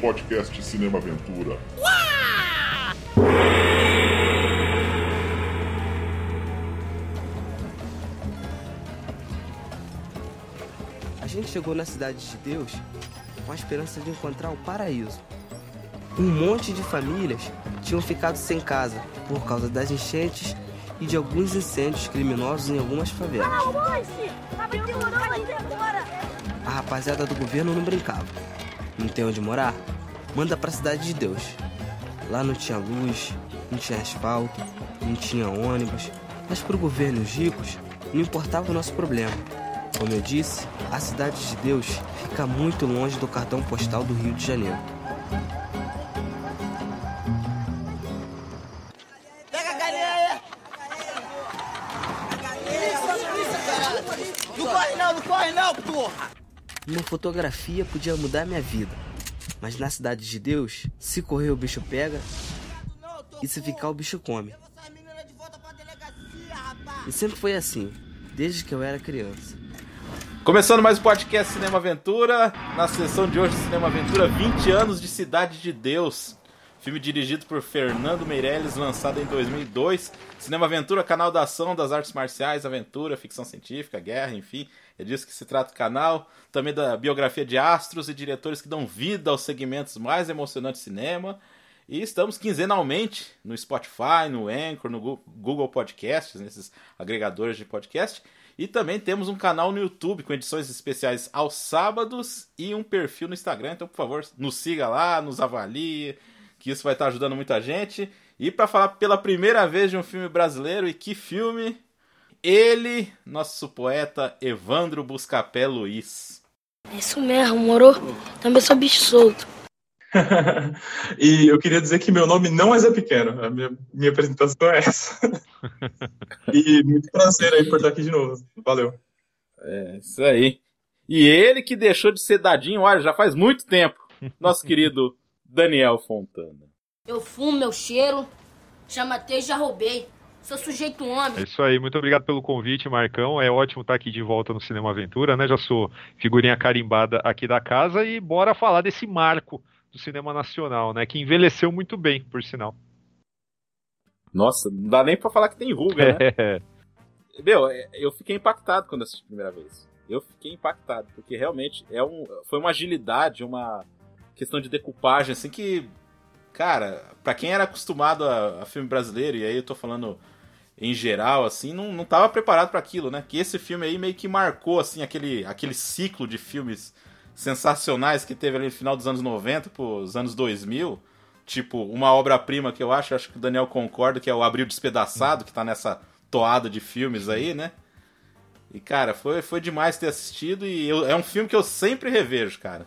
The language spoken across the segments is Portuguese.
podcast Cinema Aventura. A gente chegou na Cidade de Deus com a esperança de encontrar o paraíso. Um monte de famílias tinham ficado sem casa por causa das enchentes e de alguns incêndios criminosos em algumas favelas. A rapaziada do governo não brincava. Não tem onde morar? Manda pra Cidade de Deus. Lá não tinha luz, não tinha asfalto, não tinha ônibus, mas pro governo e os ricos não importava o nosso problema. Como eu disse, a Cidade de Deus fica muito longe do cartão postal do Rio de Janeiro. Fotografia podia mudar minha vida, mas na Cidade de Deus, se correr o bicho pega e se ficar o bicho come. E sempre foi assim, desde que eu era criança. Começando mais um podcast Cinema Aventura, na sessão de hoje Cinema Aventura 20 anos de Cidade de Deus. Filme dirigido por Fernando Meirelles, lançado em 2002. Cinema Aventura, canal da ação, das artes marciais, aventura, ficção científica, guerra, enfim. É disso que se trata o canal. Também da biografia de astros e diretores que dão vida aos segmentos mais emocionantes do cinema. E estamos quinzenalmente no Spotify, no Anchor, no Google Podcasts, nesses agregadores de podcast. E também temos um canal no YouTube com edições especiais aos sábados e um perfil no Instagram. Então, por favor, nos siga lá, nos avalie, que isso vai estar ajudando muita gente. E para falar pela primeira vez de um filme brasileiro, e que filme? Ele, nosso poeta Evandro Buscapé Luiz. É isso mesmo, moro? Também sou bicho solto. e eu queria dizer que meu nome não é Zé Pequeno. A minha, minha apresentação é essa. e muito prazer aí por estar aqui de novo. Valeu. É, isso aí. E ele que deixou de ser dadinho, olha, já faz muito tempo. Nosso querido Daniel Fontana. Eu fumo, meu cheiro, chama e já roubei. Sou sujeito homem. É isso aí, muito obrigado pelo convite, Marcão. É ótimo estar aqui de volta no Cinema Aventura, né? Já sou figurinha carimbada aqui da casa e bora falar desse marco do cinema nacional, né? Que envelheceu muito bem, por sinal. Nossa, não dá nem pra falar que tem ruga, né? É. Meu, eu fiquei impactado quando assisti a primeira vez. Eu fiquei impactado, porque realmente é um, foi uma agilidade, uma questão de decupagem, assim, que, cara, para quem era acostumado a, a, filme brasileiro, e aí eu tô falando em geral, assim, não, não tava preparado para aquilo, né? Que esse filme aí meio que marcou, assim, aquele, aquele ciclo de filmes sensacionais que teve ali no final dos anos 90 pros anos 2000. Tipo, uma obra-prima que eu acho, acho que o Daniel concorda, que é o Abril Despedaçado, que tá nessa toada de filmes aí, né? E, cara, foi, foi demais ter assistido e eu, é um filme que eu sempre revejo, cara.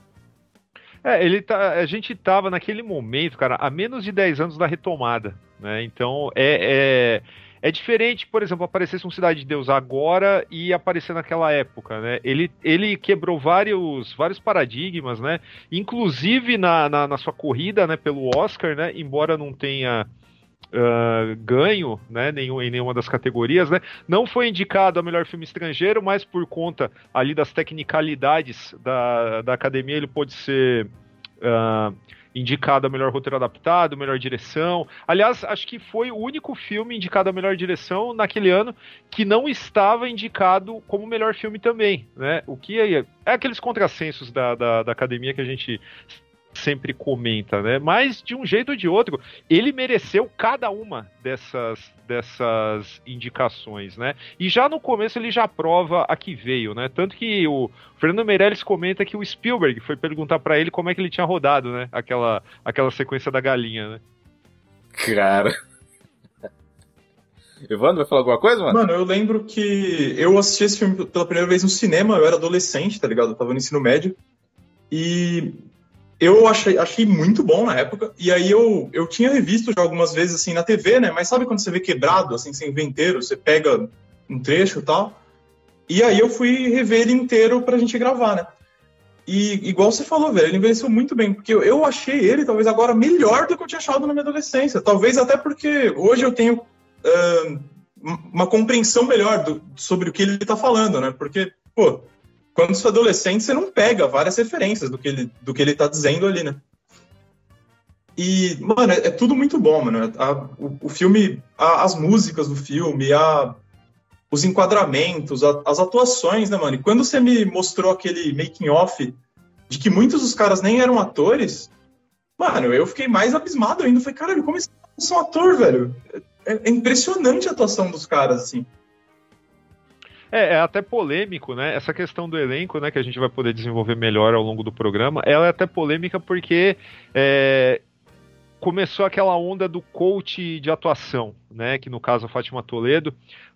É, ele tá, a gente tava naquele momento, cara, há menos de 10 anos da retomada, né? Então, é, é é diferente, por exemplo, aparecesse um Cidade de Deus agora e aparecer naquela época, né? Ele, ele quebrou vários, vários paradigmas, né? Inclusive na, na, na sua corrida, né, pelo Oscar, né? Embora não tenha Uh, ganho né, nenhum, em nenhuma das categorias, né? Não foi indicado a melhor filme estrangeiro, mas por conta ali das tecnicalidades da, da academia, ele pode ser uh, indicado a melhor roteiro adaptado, melhor direção. Aliás, acho que foi o único filme indicado a melhor direção naquele ano que não estava indicado como melhor filme também, né? O que é, é aqueles contrassensos da, da, da academia que a gente sempre comenta, né? Mas de um jeito ou de outro, ele mereceu cada uma dessas dessas indicações, né? E já no começo ele já prova a que veio, né? Tanto que o Fernando Meirelles comenta que o Spielberg foi perguntar para ele como é que ele tinha rodado, né? Aquela aquela sequência da galinha, né? Cara. Evandro, vai falar alguma coisa, mano? Mano, eu lembro que eu assisti esse filme pela primeira vez no cinema, eu era adolescente, tá ligado? Eu tava no ensino médio. E eu achei, achei muito bom na época, e aí eu, eu tinha revisto já algumas vezes assim na TV, né? Mas sabe quando você vê quebrado, assim, sem ver inteiro, você pega um trecho e tal. E aí eu fui rever ele inteiro pra gente gravar, né? E igual você falou, velho, ele envelheceu muito bem, porque eu, achei ele, talvez agora, melhor do que eu tinha achado na minha adolescência. Talvez até porque hoje eu tenho uh, uma compreensão melhor do, sobre o que ele tá falando, né? Porque, pô, quando você é adolescente, você não pega várias referências do que ele, do que ele tá dizendo ali, né? E, mano, é, é tudo muito bom, mano. A, o, o, filme, a, as músicas do filme, a, os enquadramentos, a, as atuações, né, mano? E quando você me mostrou aquele making-off de que muitos dos caras nem eram atores, mano, eu fiquei mais abismado ainda. Falei, caralho, como eles são ator, velho? É, é impressionante a atuação dos caras, assim. É, é, até polêmico, né? Essa questão do elenco, né, que a gente vai poder desenvolver melhor ao longo do programa, ela é até polêmica porque é, começou aquela onda do coach de atuação, né, que no caso a Fátima Toledo,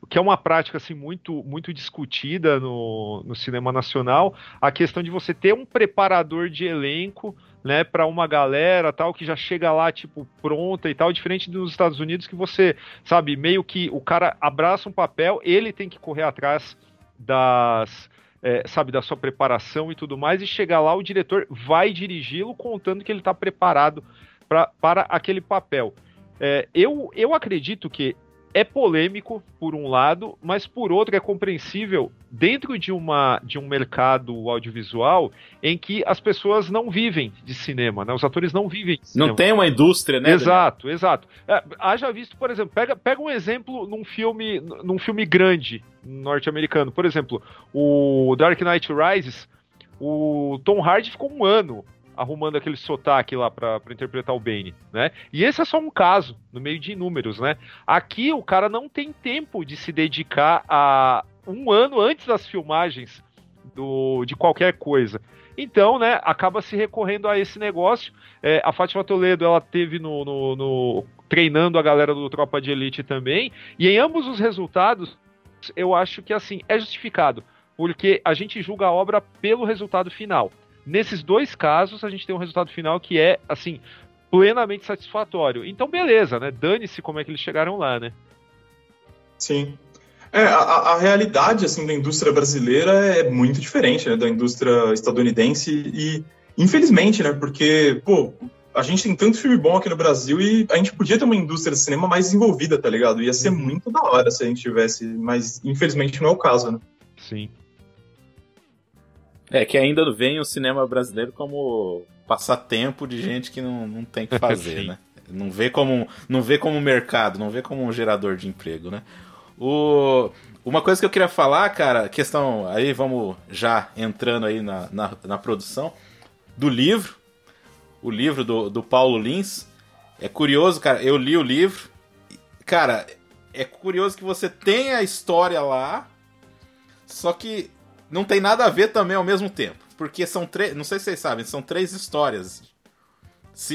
que é uma prática assim muito muito discutida no, no cinema nacional, a questão de você ter um preparador de elenco, né, para uma galera tal que já chega lá tipo pronta e tal, diferente dos Estados Unidos que você, sabe, meio que o cara abraça um papel, ele tem que correr atrás das é, sabe, da sua preparação e tudo mais, e chegar lá, o diretor vai dirigi-lo contando que ele está preparado pra, para aquele papel. É, eu, eu acredito que é polêmico por um lado, mas por outro é compreensível dentro de, uma, de um mercado audiovisual em que as pessoas não vivem de cinema, né? Os atores não vivem de cinema. Não tem uma indústria, né? Exato, Daniel? exato. É, haja visto, por exemplo, pega, pega um exemplo num filme, num filme grande norte-americano. Por exemplo, o Dark Knight Rises, o Tom Hardy ficou um ano arrumando aquele sotaque lá para interpretar o Bane, né? E esse é só um caso, no meio de inúmeros, né? Aqui o cara não tem tempo de se dedicar a um ano antes das filmagens do, de qualquer coisa. Então, né, acaba se recorrendo a esse negócio. É, a Fátima Toledo, ela teve no, no, no, treinando a galera do Tropa de Elite também, e em ambos os resultados, eu acho que assim é justificado, porque a gente julga a obra pelo resultado final. Nesses dois casos, a gente tem um resultado final que é, assim, plenamente satisfatório. Então, beleza, né? Dane-se como é que eles chegaram lá, né? Sim. É, a, a, realidade, assim, da indústria brasileira é muito diferente, né? Da indústria estadunidense e, infelizmente, né? Porque, pô, a gente tem tanto filme bom aqui no Brasil e a gente podia ter uma indústria de cinema mais desenvolvida, tá ligado? Ia ser uhum. muito da hora se a gente tivesse, mas infelizmente não é o caso, né? Sim. É que ainda vem o cinema brasileiro como passatempo de gente que não, não tem que fazer, né? Não vê como não vê como mercado, não vê como um gerador de emprego, né? O, uma coisa que eu queria falar, cara, questão aí vamos já entrando aí na, na, na produção do livro, o livro do, do Paulo Lins. É curioso, cara, eu li o livro, cara, é curioso que você tem a história lá, só que não tem nada a ver também ao mesmo tempo. Porque são três. Não sei se vocês sabem, são três histórias.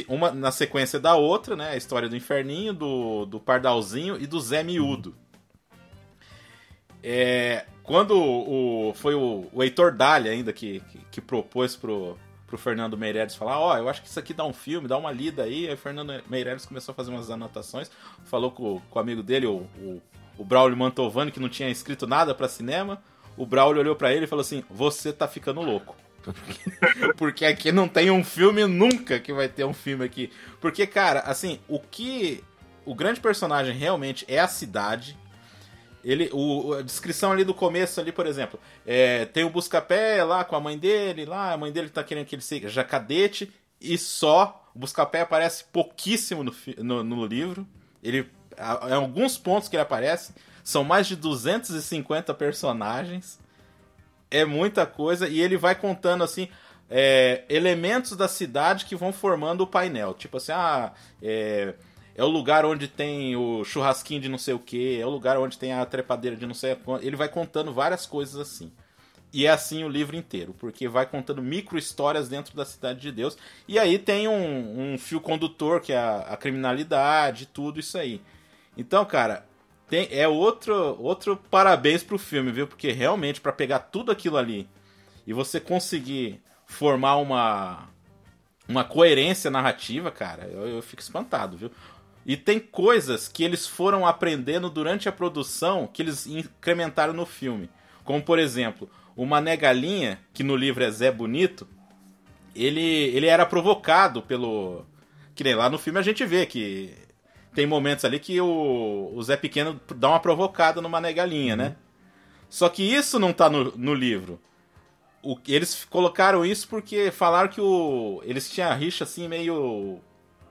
Uma na sequência da outra, né? A história do Inferninho, do, do Pardalzinho e do Zé Miúdo. É, quando o, foi o, o Heitor Dália ainda que, que, que, propôs pro, pro Fernando Meirelles falar, ó, oh, eu acho que isso aqui dá um filme, dá uma lida aí. Aí o Fernando Meirelles começou a fazer umas anotações, falou com, com o amigo dele, o, o, o Braulio Mantovani, que não tinha escrito nada para cinema o Braulio olhou para ele e falou assim: Você tá ficando louco. Porque aqui não tem um filme nunca que vai ter um filme aqui. Porque, cara, assim, o que. O grande personagem realmente é a cidade. Ele, o, a descrição ali do começo, ali, por exemplo, é, tem o Buscapé lá com a mãe dele, lá, a mãe dele tá querendo que ele seja cadete, e só. O Buscapé aparece pouquíssimo no, no, no livro. Ele. Em alguns pontos que ele aparece, são mais de 250 personagens. É muita coisa. E ele vai contando assim. É, elementos da cidade que vão formando o painel. Tipo assim, ah, é, é o lugar onde tem o churrasquinho de não sei o que, é o lugar onde tem a trepadeira de não sei o Ele vai contando várias coisas assim. E é assim o livro inteiro, porque vai contando micro histórias dentro da cidade de Deus. E aí tem um, um fio condutor, que é a, a criminalidade, tudo isso aí. Então, cara, tem, é outro, outro parabéns pro filme, viu? Porque realmente, para pegar tudo aquilo ali e você conseguir formar uma, uma coerência narrativa, cara, eu, eu fico espantado, viu? E tem coisas que eles foram aprendendo durante a produção que eles incrementaram no filme. Como, por exemplo, o Mané Galinha, que no livro é Zé Bonito, ele, ele era provocado pelo. Que nem lá no filme a gente vê que tem momentos ali que o, o Zé Pequeno dá uma provocada numa negalinha, né? Só que isso não tá no, no livro. O, eles colocaram isso porque falaram que o, eles tinham a rixa assim meio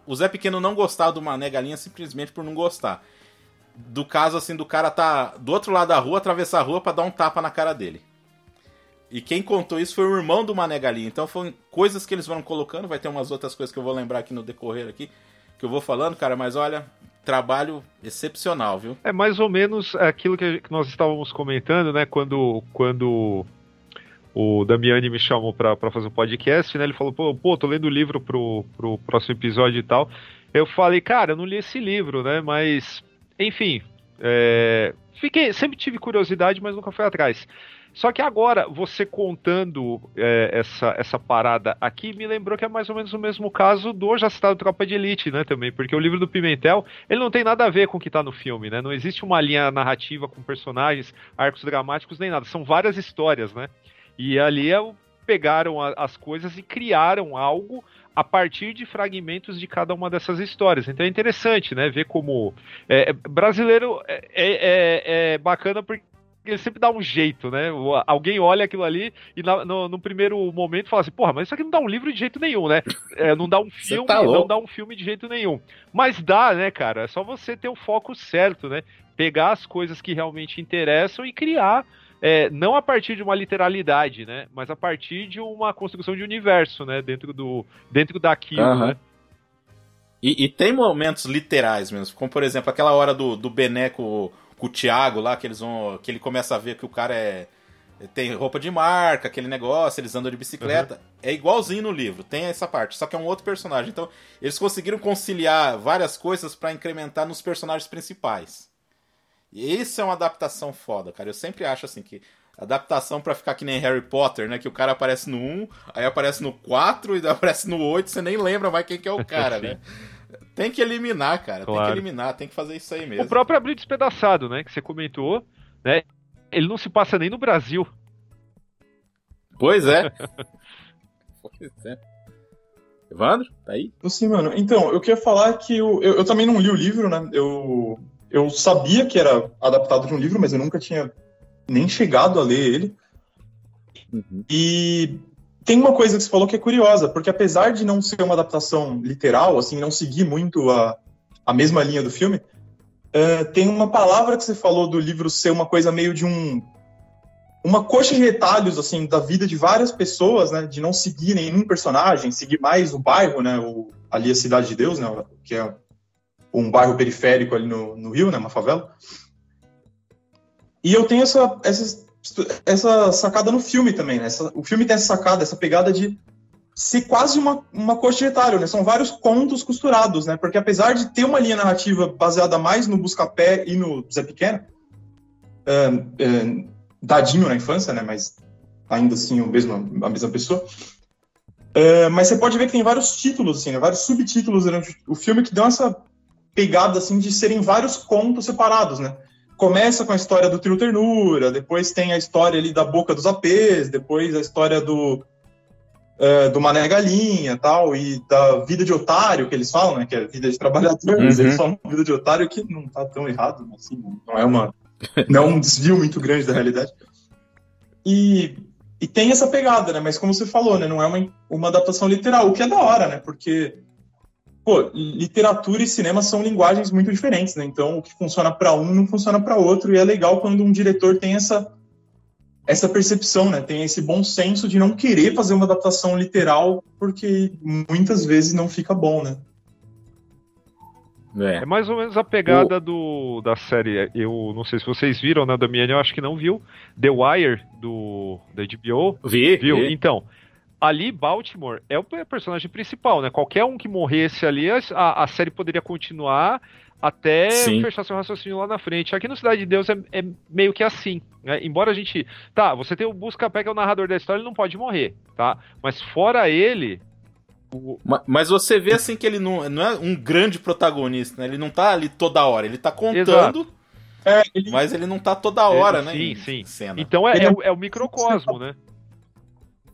o Zé Pequeno não gostava do Mané Galinha simplesmente por não gostar. Do caso, assim, do cara tá do outro lado da rua, atravessar a rua pra dar um tapa na cara dele. E quem contou isso foi o irmão do Mané Galinha. Então foram coisas que eles foram colocando. Vai ter umas outras coisas que eu vou lembrar aqui no decorrer aqui. Que eu vou falando, cara. Mas olha, trabalho excepcional, viu? É mais ou menos aquilo que nós estávamos comentando, né? Quando, quando o Damiani me chamou para fazer o um podcast, né? Ele falou, pô, pô, tô lendo o livro pro, pro próximo episódio e tal. Eu falei, cara, eu não li esse livro, né? Mas, enfim, é, fiquei, sempre tive curiosidade, mas nunca fui atrás. Só que agora, você contando é, essa, essa parada aqui, me lembrou que é mais ou menos o mesmo caso do já citado Tropa de Elite, né, também, porque o livro do Pimentel, ele não tem nada a ver com o que tá no filme, né, não existe uma linha narrativa com personagens, arcos dramáticos, nem nada, são várias histórias, né, e ali é, pegaram a, as coisas e criaram algo a partir de fragmentos de cada uma dessas histórias. Então é interessante, né? Ver como é, brasileiro é, é, é, bacana porque ele sempre dá um jeito, né? Alguém olha aquilo ali e no, no, primeiro momento fala assim, porra, mas isso aqui não dá um livro de jeito nenhum, né? É, não dá um filme, tá não dá um filme de jeito nenhum. Mas dá, né, cara? É só você ter o foco certo, né? Pegar as coisas que realmente interessam e criar é, não a partir de uma literalidade, né? Mas a partir de uma construção de universo, né? Dentro do dentro daquilo, uhum. né? E, e, tem momentos literais mesmo, como por exemplo aquela hora do, do Beneco com o Thiago lá, que eles vão. que ele começa a ver que o cara é. Tem roupa de marca, aquele negócio, eles andam de bicicleta. Uhum. É igualzinho no livro, tem essa parte, só que é um outro personagem. Então, eles conseguiram conciliar várias coisas para incrementar nos personagens principais. E isso é uma adaptação foda, cara. Eu sempre acho assim que adaptação para ficar que nem Harry Potter, né? Que o cara aparece no 1, aí aparece no 4 e aparece no 8, você nem lembra mais quem que é o cara, né? Tem que eliminar, cara. Claro. Tem que eliminar, tem que fazer isso aí mesmo. O próprio Abril Despedaçado, né? Que você comentou, né? Ele não se passa nem no Brasil. Pois é. pois é. Evandro, tá aí? Sim, mano. Então, eu queria falar que eu, eu, eu, também não li o livro, né? Eu, eu sabia que era adaptado de um livro, mas eu nunca tinha nem chegado a ler ele. Uhum. E tem uma coisa que você falou que é curiosa, porque apesar de não ser uma adaptação literal, assim, não seguir muito a, a mesma linha do filme, uh, tem uma palavra que você falou do livro ser uma coisa meio de um uma coxa de retalhos assim da vida de várias pessoas, né, de não seguir nenhum personagem, seguir mais o bairro, né, o, ali a cidade de Deus, né, que é um bairro periférico ali no, no Rio, né, uma favela. E eu tenho essa, essa essa sacada no filme também, né? Essa, o filme tem essa sacada, essa pegada de ser quase uma, uma coxa de retalho, né? São vários contos costurados, né? Porque apesar de ter uma linha narrativa baseada mais no Buscapé e no Zé Pequeno, dadinho na infância, né? Mas ainda assim o mesmo, a mesma pessoa. Mas você pode ver que tem vários títulos, assim, né? vários subtítulos durante o filme que dão essa pegada, assim, de serem vários contos separados, né? Começa com a história do Trio Ternura, depois tem a história ali da boca dos apês, depois a história do uh, do Mané Galinha tal, e da vida de otário, que eles falam, né, que é vida de trabalhadores, uhum. eles falam vida de otário que não tá tão errado, assim, não é uma não é um desvio muito grande da realidade. E, e tem essa pegada, né, mas como você falou, né, não é uma, uma adaptação literal, o que é da hora, né, porque pô, literatura e cinema são linguagens muito diferentes, né? Então, o que funciona para um não funciona para outro, e é legal quando um diretor tem essa essa percepção, né? Tem esse bom senso de não querer fazer uma adaptação literal, porque muitas vezes não fica bom, né? É. é mais ou menos a pegada o... do, da série. Eu não sei se vocês viram, né, Damiani? Eu acho que não viu. The Wire, do, da HBO. Vi. Viu? Vi. Então, ali Baltimore é o personagem principal, né? Qualquer um que morresse ali, a, a série poderia continuar até Sim. fechar seu raciocínio lá na frente. Aqui no Cidade de Deus é, é meio que assim. Né? Embora a gente. Tá, você tem o Busca-Pé, que é o narrador da história, ele não pode morrer, tá? Mas fora ele. O... Mas você vê assim que ele não, não é um grande protagonista, né? Ele não tá ali toda hora, ele tá contando. É, ele... Mas ele não tá toda hora, né? Sim, sim. Cena. Então é, é, o, é o microcosmo, né?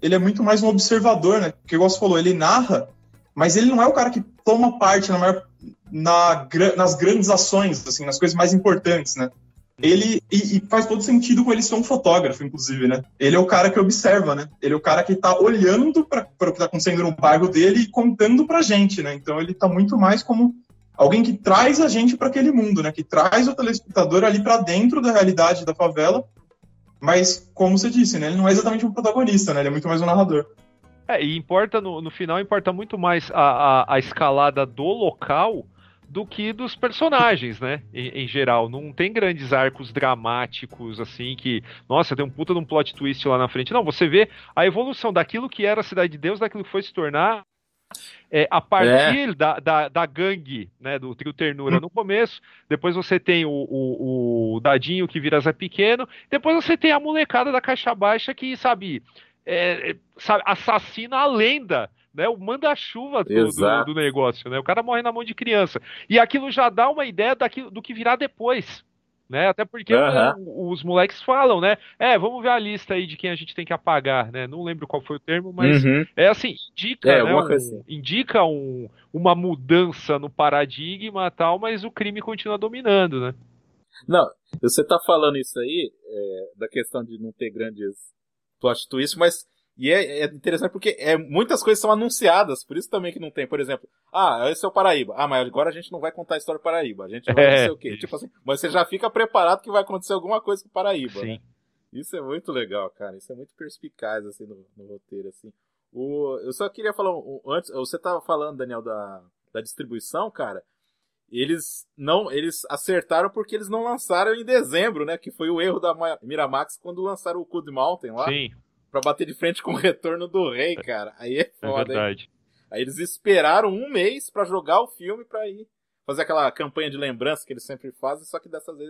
Ele é muito mais um observador, né? Porque, igual você falou, ele narra, mas ele não é o cara que toma parte na maior, na, nas grandes ações, assim, nas coisas mais importantes, né? ele e, e, faz todo sentido com ele ser um fotógrafo, inclusive, né? Ele é o cara que observa, né? Ele é o cara que tá olhando para o que tá acontecendo no bairro dele e contando pra gente, né? Então ele tá muito mais como alguém que traz a gente para aquele mundo, né? Que traz o telespectador ali para dentro da realidade da favela. Mas, como você disse, né? Ele não é exatamente um protagonista, né? Ele é muito mais um narrador. É, e importa, no, no final, importa muito mais a, a, a escalada do local do que dos personagens, né? Em, em, geral. Não tem grandes arcos dramáticos, assim, que, nossa, tem um puta de um plot twist lá na frente. Não, você vê a evolução daquilo que era a Cidade de Deus, daquilo que foi se tornar. É, a partir é. da, da, da, gangue, né, do trio Ternura no começo, depois você tem o, o, o, Dadinho que vira Zé Pequeno, depois você tem a molecada da Caixa Baixa que, sabe, é, sabe assassina a lenda né, o manda-chuva do, do, do, negócio, né? O cara morre na mão de criança. E aquilo já dá uma ideia daquilo, do que virá depois. Né? Até porque uhum. os moleques falam, né? É, vamos ver a lista aí de quem a gente tem que apagar, né? Não lembro qual foi o termo, mas uhum. é assim, indica, é, né, um, assim. indica um, uma mudança no paradigma tal, mas o crime continua dominando, né? Não, você tá falando isso aí, é, da questão de não ter grandes plot twists, mas e é, é, interessante porque é, muitas coisas são anunciadas, por isso também que não tem. Por exemplo, ah, esse é o Paraíba. Ah, mas agora a gente não vai contar a história do Paraíba. A gente vai é, não sei o quê. Tipo assim, mas você já fica preparado que vai acontecer alguma coisa com o Paraíba. Sim. Né? Isso é muito legal, cara. Isso é muito perspicaz, assim, no, no roteiro, assim. O, eu só queria falar, um, antes, você tava falando, Daniel, da, da distribuição, cara. Eles não, eles acertaram porque eles não lançaram em dezembro, né? Que foi o erro da Miramax quando lançaram o Cold Mountain lá. Sim pra bater de frente com o retorno do rei, cara. Aí é, é foda, é verdade. Hein? Aí eles esperaram um mês para jogar o filme pra ir fazer aquela campanha de lembrança que eles sempre fazem, só que dessa vez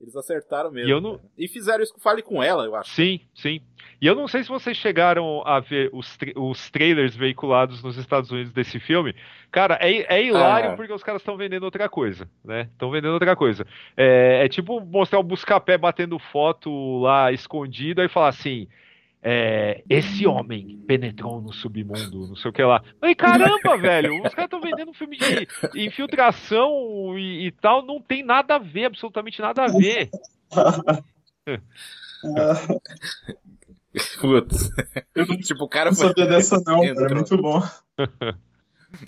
eles acertaram mesmo. E, não... e fizeram isso com Fale Com Ela, eu acho. Sim, sim. E eu não sei se vocês chegaram a ver os, tra os trailers veiculados nos Estados Unidos desse filme. Cara, é, é hilário ah. porque os caras estão vendendo outra coisa, né? Estão vendendo outra coisa. É, é tipo mostrar o Buscapé batendo foto lá escondido e falar assim é, esse homem penetrou no submundo, não sei o que lá. Mas caramba, velho, os caras estão vendendo um filme de infiltração e, e, tal, não tem nada a ver, absolutamente nada a ver. Putz. tipo, o cara não foi... sabia dessa não, é muito bom.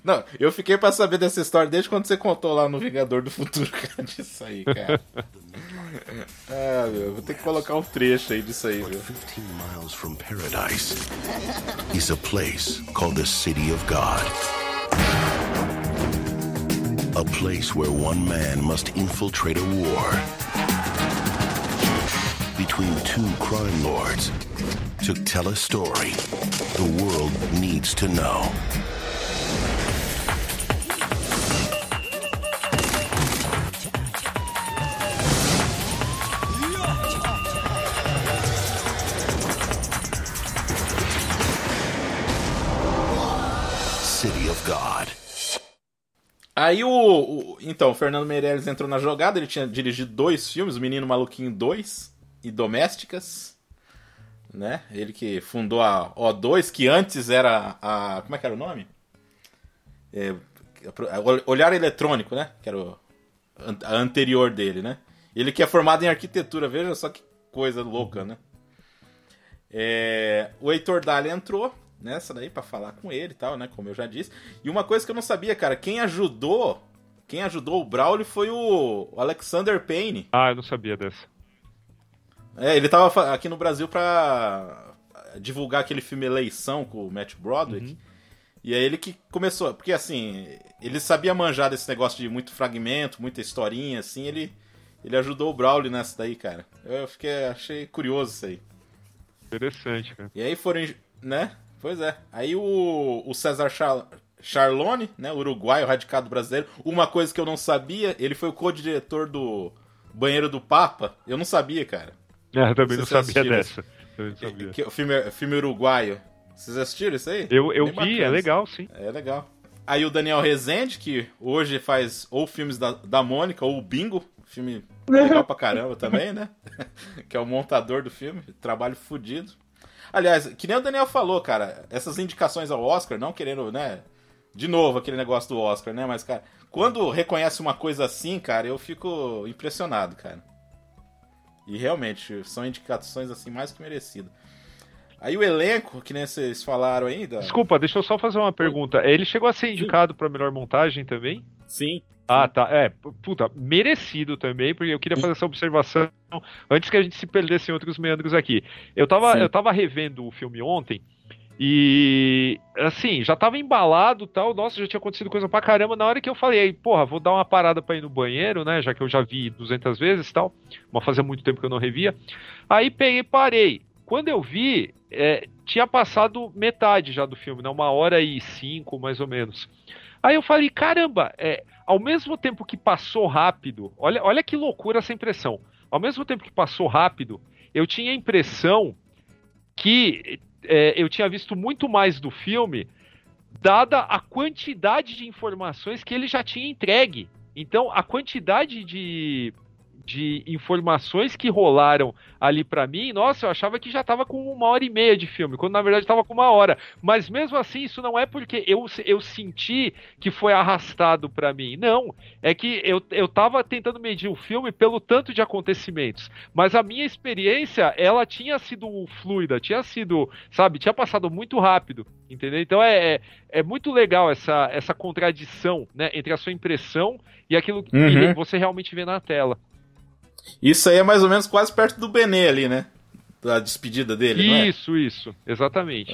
Não, eu fiquei pra saber dessa história desde quando você contou lá no Vingador do Futuro, cara, disso aí, cara. Meu, vou ter que colocar um trecho aí disso aí, viu? 15 miles from paradise is a place called the City of God. A place where one man must infiltrate a war between two crime lords to tell a story the world needs to know. God. Aí o, o, Então, o Fernando Meirelles entrou na jogada, ele tinha dirigido dois filmes, O Menino Maluquinho 2 e Domésticas. Né? Ele que fundou a O2, que antes era a. Como é que era o nome? É, Olhar Eletrônico, né? Que era o, a anterior dele, né? Ele que é formado em arquitetura, veja só que coisa louca, né? É, o Heitor Dália entrou, nessa daí para falar com ele e tal, né? Como eu já disse. E uma coisa que eu não sabia, cara, quem ajudou, quem ajudou o Braulio foi o Alexander Payne. Ah, eu não sabia dessa. É, ele tava aqui no Brasil pra divulgar aquele filme Eleição com o Matt Broderick. Uhum. E é ele que começou, porque assim, ele sabia manjar desse negócio de muito fragmento, muita historinha, assim, ele, ele ajudou o Braulio nessa daí, cara. Eu fiquei, achei curioso isso aí. Interessante, cara. E aí foram, né? Pois é. Aí o, o César Char, Charlone, né, uruguaio, radicado brasileiro, uma coisa que eu não sabia, ele foi o co-diretor do Banheiro do Papa. Eu não sabia, cara. É, eu também não, não sabia dessa. Também não sabia. Que, que, o filme, filme uruguaio. Vocês assistiram isso aí? Eu, eu vi, bacana. é legal, sim. É legal. Aí o Daniel Rezende, que hoje faz ou filmes da, da Mônica ou o Bingo, filme legal pra caramba também, né? que é o montador do filme, trabalho fodido. Aliás, que nem o Daniel falou, cara, essas indicações ao Oscar, não querendo, né? De novo, aquele negócio do Oscar, né? Mas, cara, quando reconhece uma coisa assim, cara, eu fico impressionado, cara. E realmente, são indicações assim mais que merecidas. Aí o elenco, que nem vocês falaram ainda. Desculpa, deixa eu só fazer uma pergunta. Ele chegou a ser indicado para melhor montagem também? Sim. Ah, tá. É, puta, merecido também, porque eu queria fazer essa observação antes que a gente se perdesse em outros meandros aqui. Eu tava, eu tava revendo o filme ontem e, assim, já tava embalado tal, nossa, já tinha acontecido coisa pra caramba. Na hora que eu falei, porra, vou dar uma parada pra ir no banheiro, né, já que eu já vi 200 vezes tal, mas fazia muito tempo que eu não revia. Aí peguei parei. Quando eu vi, é, tinha passado metade já do filme, né, uma hora e cinco, mais ou menos. Aí eu falei, caramba, é, ao mesmo tempo que passou rápido, olha, olha que loucura essa impressão. Ao mesmo tempo que passou rápido, eu tinha a impressão que é, eu tinha visto muito mais do filme, dada a quantidade de informações que ele já tinha entregue. Então, a quantidade de, de informações que rolaram ali para mim, nossa, eu achava que já tava com uma hora e meia de filme, quando na verdade tava com uma hora. Mas mesmo assim, isso não é porque eu, eu senti que foi arrastado para mim. Não, é que eu, eu tava tentando medir o filme pelo tanto de acontecimentos. Mas a minha experiência, ela tinha sido fluida, tinha sido, sabe, tinha passado muito rápido. Entendeu? Então é, é, é muito legal essa, essa contradição né, entre a sua impressão e aquilo que Uhum. você realmente vê na tela. Isso aí é mais ou menos quase perto do Benê ali, né? Da despedida dele, não é? Isso, isso, exatamente.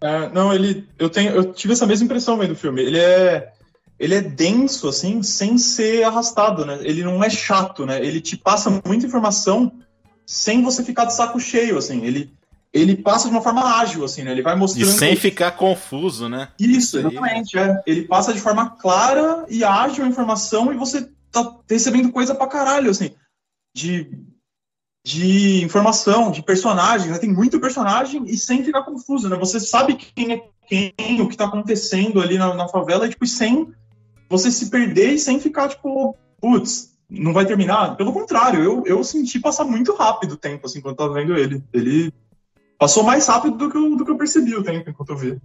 É, não, ele. Eu, tenho, eu tive essa mesma impressão vendo o filme. Ele é. Ele é denso, assim, sem ser arrastado, né? Ele não é chato, né? Ele te passa muita informação sem você ficar de saco cheio, assim. Ele, ele passa de uma forma ágil, assim, né? Ele vai E mostrando. sem ficar confuso, né? Isso, exatamente. É. Ele passa de forma clara e ágil a informação e você tá recebendo coisa pra caralho, assim. De, de informação, de personagem. Né? Tem muito personagem e sem ficar confuso, né? Você sabe quem é quem, o que tá acontecendo ali na, na favela, e, tipo, sem você se perder e sem ficar, tipo, putz, não vai terminar. Pelo contrário, eu, eu senti passar muito rápido o tempo, assim, quando eu tava vendo ele. Ele passou mais rápido do que eu, do que eu percebi o tempo enquanto eu vi.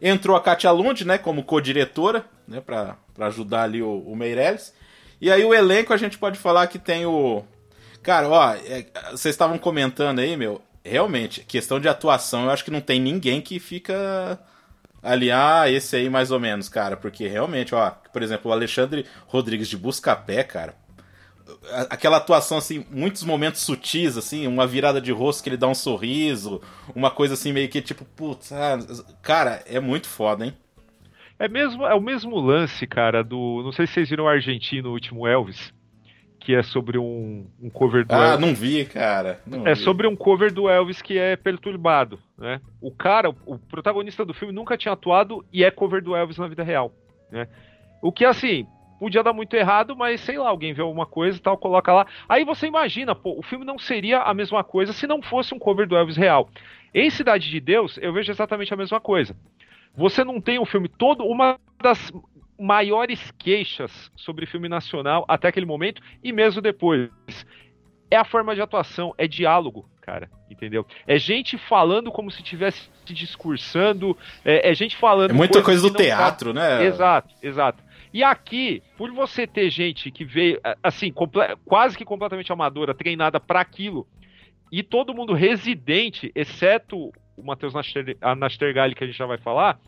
Entrou a Katia Lund, né, como co-diretora, né, pra ajudar ali o, o Meirelles. E aí o elenco a gente pode falar que tem o. Cara, ó, é, vocês estavam comentando aí, meu. Realmente, questão de atuação, eu acho que não tem ninguém que fica ali, ah, esse aí mais ou menos, cara. Porque realmente, ó, por exemplo, o Alexandre Rodrigues de Buscapé, cara. Aquela atuação, assim, muitos momentos sutis, assim, uma virada de rosto que ele dá um sorriso, uma coisa assim meio que tipo, putz, ah, cara, é muito foda, hein? É mesmo, é o mesmo lance, cara, do. Não sei se vocês viram o argentino o último Elvis, que é sobre um, um cover do Ah, Elvis. não vi, cara. não É vi. sobre um cover do Elvis que é perturbado, né? O cara, o protagonista do filme nunca tinha atuado e é cover do Elvis na vida real, né? O que assim, podia dar muito errado, mas sei lá, alguém vê alguma coisa e tal, coloca lá. Aí você imagina, pô, o filme não seria a mesma coisa se não fosse um cover do Elvis real. Em Cidade de Deus, eu vejo exatamente a mesma coisa. Você não tem o filme todo, uma das maiores queixas sobre filme nacional até aquele momento e mesmo depois é a forma de atuação, é diálogo, cara, entendeu? É gente falando como se estivesse discursando, é, é gente falando. É muita coisas coisa do não tá- teatro, né? Exato, exato. E aqui, por você ter gente que veio, assim, comple- quase que completamente amadora, treinada para aquilo, e todo mundo residente, exceto o Matheus Naster- a Nastergalli, que a gente já vai falar,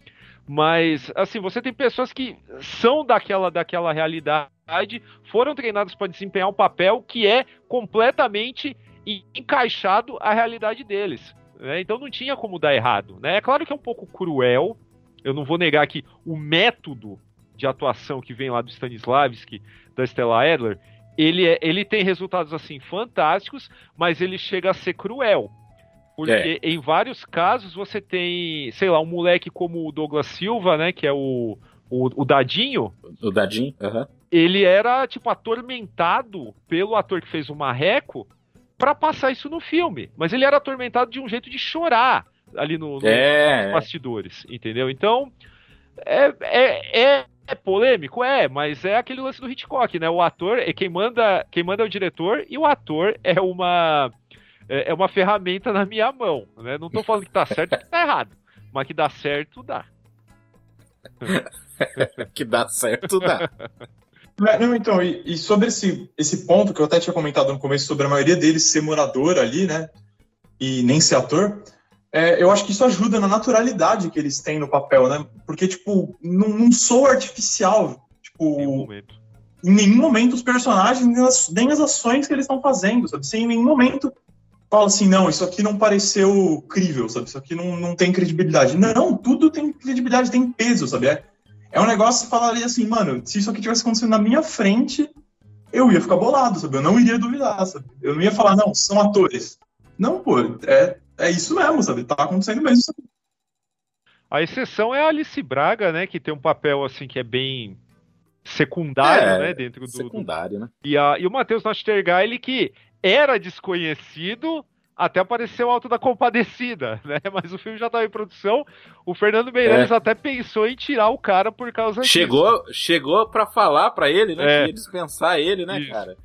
mas, assim, você tem pessoas que são daquela, daquela realidade, foram treinadas para desempenhar um papel que é completamente en- encaixado à realidade deles. né? Então não tinha como dar errado. Né? É claro que é um pouco cruel, eu não vou negar que o método de atuação que vem lá do Stanislavski, da Stella Adler, ele, é- ele tem resultados assim fantásticos, mas ele chega a ser cruel. Porque em vários casos você tem, sei lá, um moleque como o Douglas Silva, né, que é o, o, o Dadinho, O Dadinho? aham. ele era, tipo, atormentado pelo ator que fez o Marreco pra passar isso no filme. Mas ele era atormentado de um jeito de chorar ali no, no- É, nos é. bastidores, entendeu? Então, é, é, é, é polêmico? É, mas é aquele lance do Hitchcock, né? O ator, é quem manda, quem manda é o diretor e o ator é uma é é uma ferramenta na minha mão, né? Não tô falando que tá certo ou que tá errado, mas que dá certo, dá. que dá certo, dá. É, não, então, e, e, sobre esse, esse ponto que eu até tinha comentado no começo, sobre a maioria deles ser morador ali, né? E nem ser ator, é, eu acho que isso ajuda na naturalidade que eles têm no papel, né? Porque, tipo, não, não sou artificial. Tipo, em nenhum momento, em nenhum momento os personagens, nem as, nem as ações que eles estão fazendo, sabe? Sem em nenhum momento fala assim, não, isso aqui não pareceu crível, sabe? Isso aqui não, não tem credibilidade. Não, tudo tem credibilidade, tem peso, sabe? É, é um negócio que falaria assim, mano, se isso aqui tivesse acontecendo na minha frente, eu ia ficar bolado, sabe? Eu não iria duvidar, sabe? Eu não ia falar, não, são atores. Não, pô, é, é isso mesmo, sabe? Tá acontecendo mesmo. Sabe? A exceção é a Alice Braga, né? Que tem um papel, assim, que é bem secundário, é, né? Dentro do. Secundário, né? E, a, e o Matheus Nastergaile, que era desconhecido até apareceu o Alto da Compadecida, né? Mas o filme já estava em produção. O Fernando Meirelles é. até pensou em tirar o cara por causa chegou, disso. Chegou para falar para ele, né? É. Que ia dispensar ele, né, Isso. cara?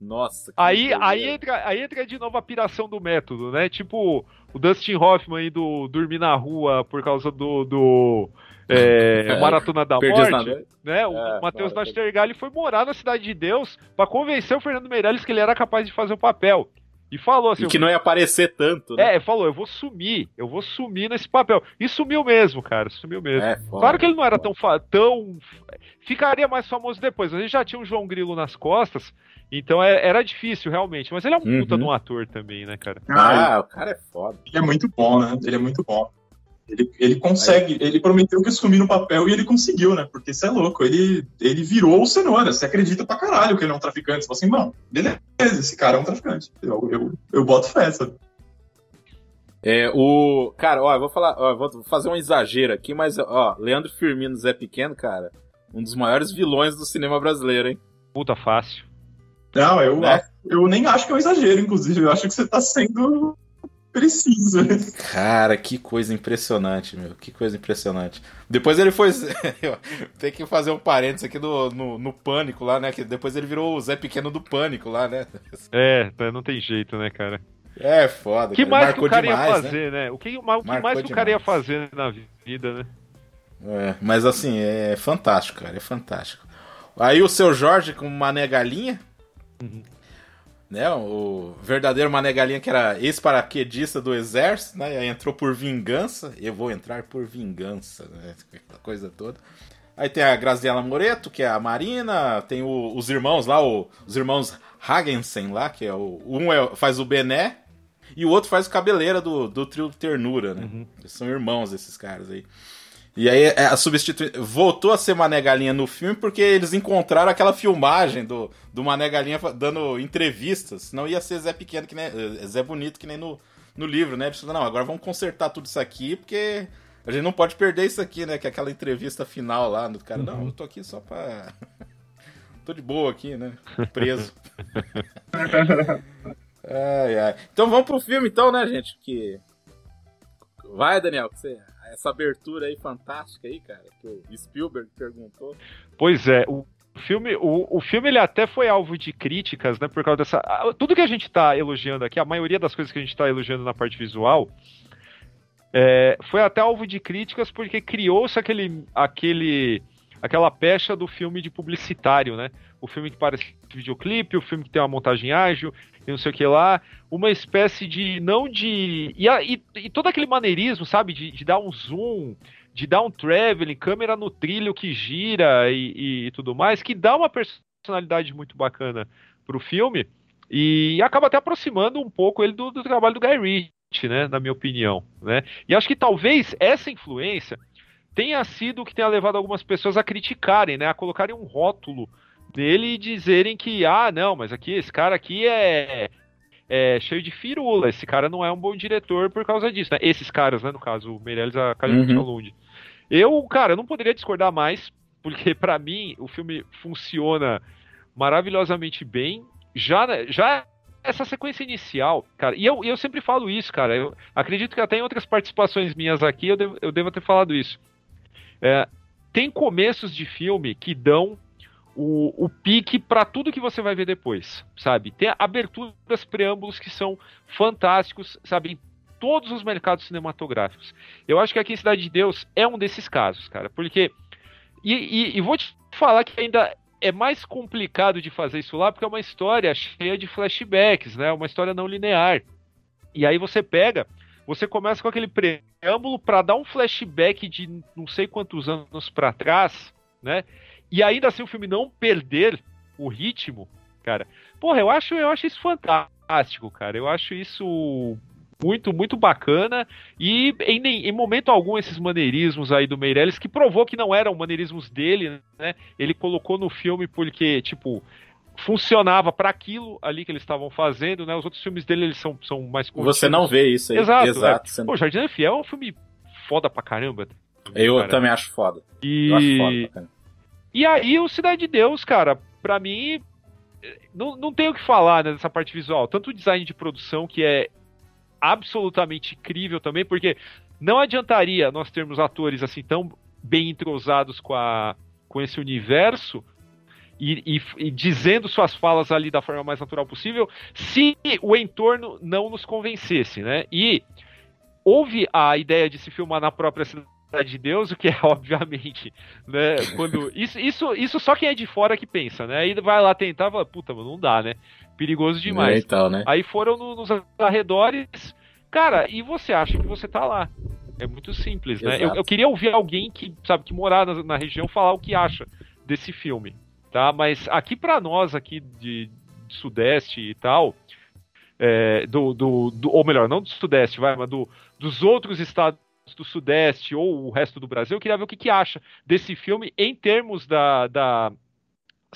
Nossa. Aí, aí, entra, aí entra de novo a piração do método, né? Tipo o Dustin Hoffman aí do Dormir na Rua por causa do, do é, Maratona da Morte, né? O é, Matheus Nastergalli foi morar na Cidade de Deus para convencer o Fernando Meirelles que ele era capaz de fazer o papel. E falou assim. E que não ia aparecer tanto, né? É, falou, eu vou sumir, eu vou sumir nesse papel. E sumiu mesmo, cara, sumiu mesmo. É, foda, claro que ele não era tão, tão. Ficaria mais famoso depois. A gente já tinha o João Grilo nas costas, então é, era difícil realmente. Mas ele é um uhum. puta de um ator também, né, cara? Ah, o cara é foda. Ele é muito bom, né? Ele é muito bom. Ele, ele consegue, ele prometeu que ia sumir no papel e ele conseguiu, né? Porque isso é louco. Ele, ele virou o cenoura. Você acredita pra caralho que ele é um traficante. Você fala assim, bom, beleza, esse cara é um traficante. Eu, eu, eu boto fé, sabe? É, o. Cara, ó, eu vou falar, ó, vou fazer um exagero aqui, mas, ó, Leandro Firmino Zé Pequeno, cara, um dos maiores vilões do cinema brasileiro, hein? Puta fácil. Não, eu, né? eu nem acho que é um exagero, inclusive. Eu acho que você tá sendo precisa. Cara, que coisa impressionante, meu. Que coisa impressionante. Depois ele foi. Tem que fazer um parênteses aqui no, no, no, Pânico lá, né? Que depois ele virou o Zé Pequeno do Pânico lá, né? É, não tem jeito, né, cara? É foda. O que mais que o cara demais, ia fazer, né? né? O que, o que mais que o cara ia fazer na vida, né? É, mas assim, é fantástico, cara. É fantástico. Aí o seu Jorge com Mané Galinha. Uhum né, o verdadeiro Mané Galinha, que era ex-paraquedista do exército, né, entrou por vingança, eu vou entrar por vingança, né, coisa toda. Aí tem a Graziella Moreto, que é a Marina, tem o, os irmãos lá, o, os irmãos Hagensen lá, que é o. Um é, faz o Bené e o outro faz o cabeleira do, do trio Ternura, né? Uhum. Eles são irmãos esses caras aí. E aí é, a substitui... voltou a ser Mané Galinha no filme porque eles encontraram aquela filmagem do, do Mané Galinha dando entrevistas. Não ia ser Zé Pequeno, que nem, eh, Zé Bonito, que nem no, no livro, né? Eles falaram, não, agora vamos consertar tudo isso aqui porque a gente não pode perder isso aqui, né? Que é aquela entrevista final lá do cara. Uhum. Não, eu tô aqui só pra. tô de boa aqui, né? Preso. ai, ai. Então vamos pro filme, então, né, gente? Que. Vai, Daniel, que você essa abertura aí fantástica aí, cara, que o Spielberg perguntou. Pois é, o filme, o, o filme ele até foi alvo de críticas, né, por causa dessa... Tudo que a gente está elogiando aqui, a maioria das coisas que a gente está elogiando na parte visual, é, foi até alvo de críticas porque criou-se aquele, aquele, aquela pecha do filme de publicitário, né? O filme que parece videoclipe, o filme que tem uma montagem ágil, e não sei o que lá, uma espécie de, não de, e, e, e todo aquele maneirismo, sabe, de, de, dar um zoom, de dar um traveling, câmera no trilho que gira e, e tudo mais, que dá uma personalidade muito bacana pro filme, e acaba até aproximando um pouco ele do, do trabalho do Guy Ritchie, né, na minha opinião, né, e acho que talvez essa influência tenha sido o que tenha levado algumas pessoas a criticarem, né, a colocarem um rótulo dele e dizerem que, ah, não, mas aqui, esse cara aqui é, é cheio de firula, esse cara não é um bom diretor por causa disso, né? Esses caras, né, no caso, o Meirelles e a Kalyan uhum. Eu, cara, eu não poderia discordar mais, porque para mim o filme funciona maravilhosamente bem. Já, já essa sequência inicial, cara, e eu, eu sempre falo isso, cara, eu acredito que até em outras participações minhas aqui eu devo, eu devo ter falado isso. É, tem começos de filme que dão o, o pique para tudo que você vai ver depois, sabe? Tem aberturas, preâmbulos que são fantásticos, sabe? Em todos os mercados cinematográficos. Eu acho que aqui em Cidade de Deus é um desses casos, cara, porque. E, e, e vou te falar que ainda é mais complicado de fazer isso lá porque é uma história cheia de flashbacks, né? Uma história não linear. E aí você pega, você começa com aquele preâmbulo para dar um flashback de não sei quantos anos para trás, né? E ainda assim o filme não perder o ritmo, cara. Porra, eu acho, eu acho isso fantástico, cara. Eu acho isso muito, muito bacana. E em, em, momento algum, esses maneirismos aí do Meirelles, que provou que não eram maneirismos dele, né? Ele colocou no filme porque, tipo, funcionava para aquilo ali que eles estavam fazendo, né? Os outros filmes dele eles são, são mais contidos. Você não vê isso aí. Exato. Exato. É. Pô, Jardim Fiel é um filme foda pra caramba. Eu cara. também acho foda. E... Eu acho foda pra caramba. E aí o Cidade de Deus, cara, pra mim não, não tem o que falar né, dessa parte visual. Tanto o design de produção, que é absolutamente incrível também, porque não adiantaria nós termos atores assim tão bem entrosados com, a, com esse universo e, e, e, dizendo suas falas ali da forma mais natural possível, se o entorno não nos convencesse, né? E houve a ideia de se filmar na própria cidade de Deus, o que é obviamente, né? Quando isso, isso, isso só quem é de fora que pensa, né? Aí vai lá tentar, fala, puta, mano, não dá, né? Perigoso demais. Então, né? Aí foram no, nos arredores, cara, e você acha que você tá lá? É muito simples, né? Eu, eu, queria ouvir alguém que sabe que morar na, na, região falar o que acha desse filme, tá? Mas aqui para nós aqui de, de, Sudeste e tal, é, do, do, do, ou melhor, não do Sudeste, vai, mas do, dos outros estados do Sudeste ou o resto do Brasil, eu queria ver o que, que acha desse filme em termos da, da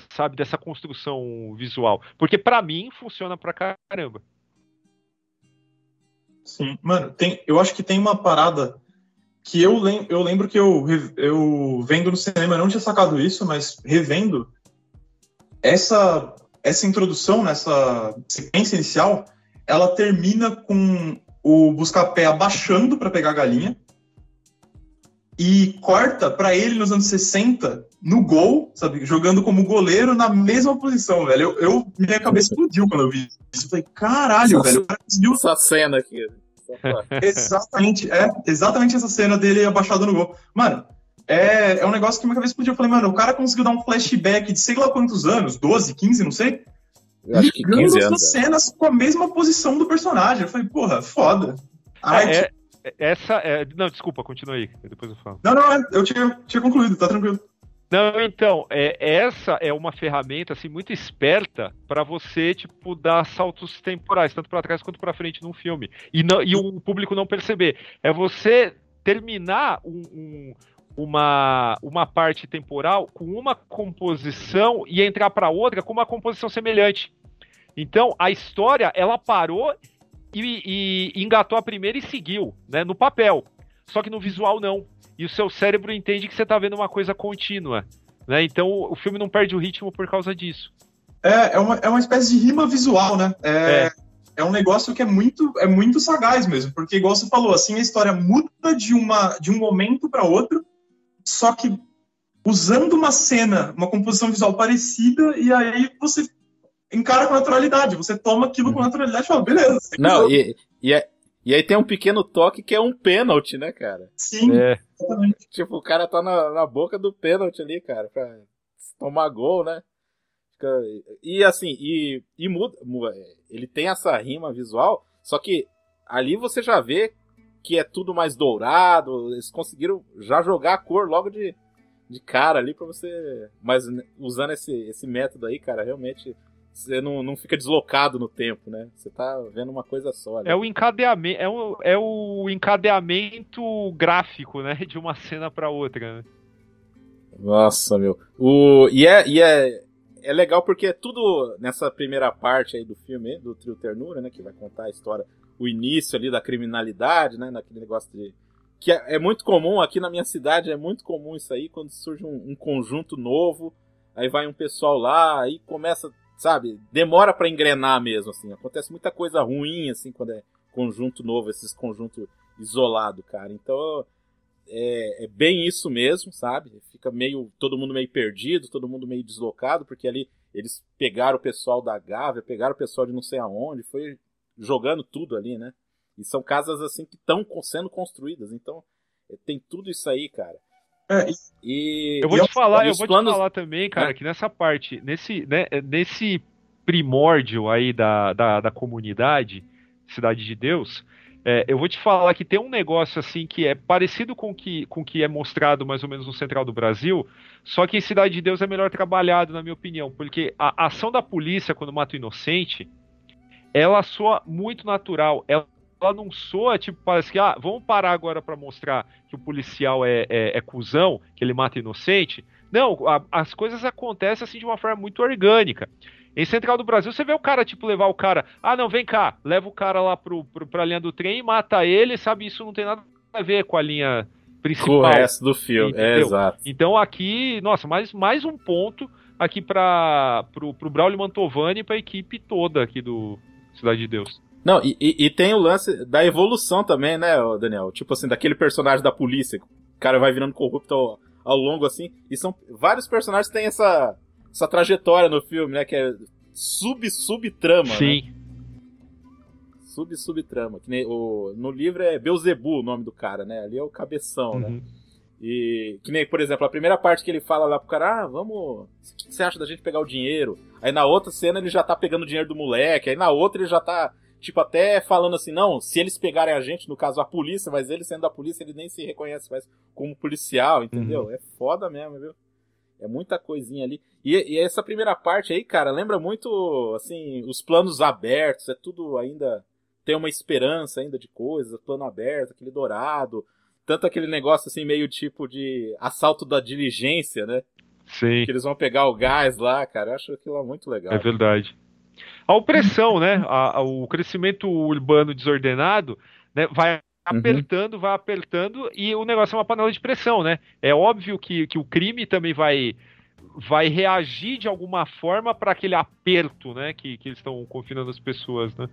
sabe, dessa construção visual. Porque para mim funciona pra caramba. Sim, mano, tem, eu acho que tem uma parada que eu, lem eu lembro que eu, eu vendo no cinema, eu não tinha sacado isso, mas revendo, essa, essa introdução, nessa sequência inicial, ela termina com o Buscapé abaixando para pegar a galinha e corta para ele nos anos 60 no gol, sabe, jogando como goleiro na mesma posição, velho. Eu, eu minha cabeça explodiu quando eu vi isso. Eu falei, caralho, essa, velho, o cara conseguiu essa cena aqui. exatamente, é, exatamente essa cena dele abaixado no gol. Mano, é, é um negócio que minha cabeça explodiu. Eu falei, mano, o cara conseguiu dar um flashback de sei lá quantos anos, 12, 15, não sei, que 15 anos. É. cenas com a mesma posição do personagem. Eu falei, porra, foda. Ai, é, é, essa é. Não, desculpa, continua aí, depois eu falo. Não, não, é, eu tinha, tinha concluído, tá tranquilo. Não, então, é, essa é uma ferramenta assim muito esperta para você tipo dar saltos temporais, tanto para trás quanto para frente num filme e não e o público não perceber. É você terminar um, um, uma, uma parte temporal com uma composição e entrar para outra com uma composição semelhante. Então, a história, ela parou e, e, engatou a primeira e seguiu, né, no papel. Só que no visual não. E o seu cérebro entende que você está vendo uma coisa contínua. Né? Então o filme não perde o ritmo por causa disso. É, é uma, é uma espécie de rima visual, né? É, é. é um negócio que é muito, é muito sagaz mesmo, porque igual você falou, assim, a história muda de, uma, de um momento para outro, só que usando uma cena, uma composição visual parecida, e aí você encara com naturalidade, você toma aquilo com uhum. naturalidade e fala, beleza. Não, e, e, é, e, aí tem um pequeno toque que é um pênalti, né, cara? Sim, é. Tipo, o cara tá na, na boca do pênalti ali, cara, pra tomar gol, né? E assim, e, e muda, ele tem essa rima visual, só que ali você já vê que é tudo mais dourado. Eles conseguiram já jogar a cor logo de, de cara ali para você. Mas usando esse, esse método aí, cara, realmente você não, não fica deslocado no tempo, né? Você tá vendo uma coisa só. Ali. É o encadeamento, é o, é o encadeamento gráfico, né? De uma cena para outra, né? Nossa, meu. O, e é, e é, é legal porque é tudo nessa primeira parte aí do filme, do Trio Ternura, né? Que vai contar a história o início ali da criminalidade, né? Naquele negócio de. Que é, é, muito comum, aqui na minha cidade é muito comum isso aí, quando surge um, um conjunto novo, aí vai um pessoal lá, aí começa, sabe, demora para engrenar mesmo, assim. Acontece muita coisa ruim, assim, quando é conjunto novo, esses conjunto isolado, cara. Então, é, é, bem isso mesmo, sabe? Fica meio, todo mundo meio perdido, todo mundo meio deslocado, porque ali eles pegaram o pessoal da Gávea, pegaram o pessoal de não sei aonde, foi jogando tudo ali, né? E são casas assim que estão sendo construídas. Então, é, tem tudo isso aí, cara. É, e- Eu vou E te falar, eu vou planos- te falar também, cara, É. que nessa parte, nesse, né, nesse primórdio aí da, da, da comunidade, Cidade de Deus, é, eu vou te falar que tem um negócio assim que é parecido com que, com o que é mostrado mais ou menos no Central do Brasil, só que em Cidade de Deus é melhor trabalhado, na minha opinião, porque a ação da polícia quando mata o inocente, ela soa muito natural. Ela, ela não soa, tipo, parece que, ah, vamos parar agora pra mostrar que o policial é, é, é cuzão, que ele mata inocente. Não, a- as coisas acontecem assim de uma forma muito orgânica. Em Central do Brasil, você vê o cara, tipo, levar o cara. Ah, não, vem cá, leva o cara lá pro, pro, pra linha do trem e mata ele, sabe? Isso não tem nada a ver com a linha com principal. o resto do filme. É, exato. Então aqui, nossa, mais, mais um ponto aqui para pro, pro Braulio Mantovani e pra equipe toda aqui do Cidade de Deus. Não, e, e- e tem o lance da evolução também, né, Daniel? Tipo assim, daquele personagem da polícia, que o cara vai virando corrupto ao, ao longo, assim. E são vários personagens que têm essa, essa trajetória no filme, né? Que é sub-subtrama, né? Sim. Sub-subtrama. Que nem o, no livro é Beuzebu o nome do cara, né? Ali é o cabeção, né? Uhum. E que nem, por exemplo, a primeira parte que ele fala lá pro cara, ah, vamos. O que você acha da gente pegar o dinheiro? Aí na outra cena ele já tá pegando o dinheiro do moleque, aí na outra ele já tá, tipo, até falando assim, não, se eles pegarem a gente, no caso a polícia, mas ele sendo da polícia, ele nem se reconhece mais como policial, entendeu? É foda mesmo, viu? É muita coisinha ali. E, e essa primeira parte aí, cara, lembra muito, assim, os planos abertos, é tudo ainda. Tem uma esperança ainda de coisas, plano aberto, aquele dourado. Tanto aquele negócio assim, meio tipo de assalto da diligência, né? Sim. Que eles vão pegar o gás lá, cara. Eu acho aquilo lá muito legal. É verdade. A opressão, né? A- a- o crescimento urbano desordenado né, vai Uhum. apertando, vai apertando, e o negócio é uma panela de pressão, né? É óbvio que, que o crime também vai, vai reagir de alguma forma para aquele aperto, né? Que, que eles estão confinando as pessoas, né?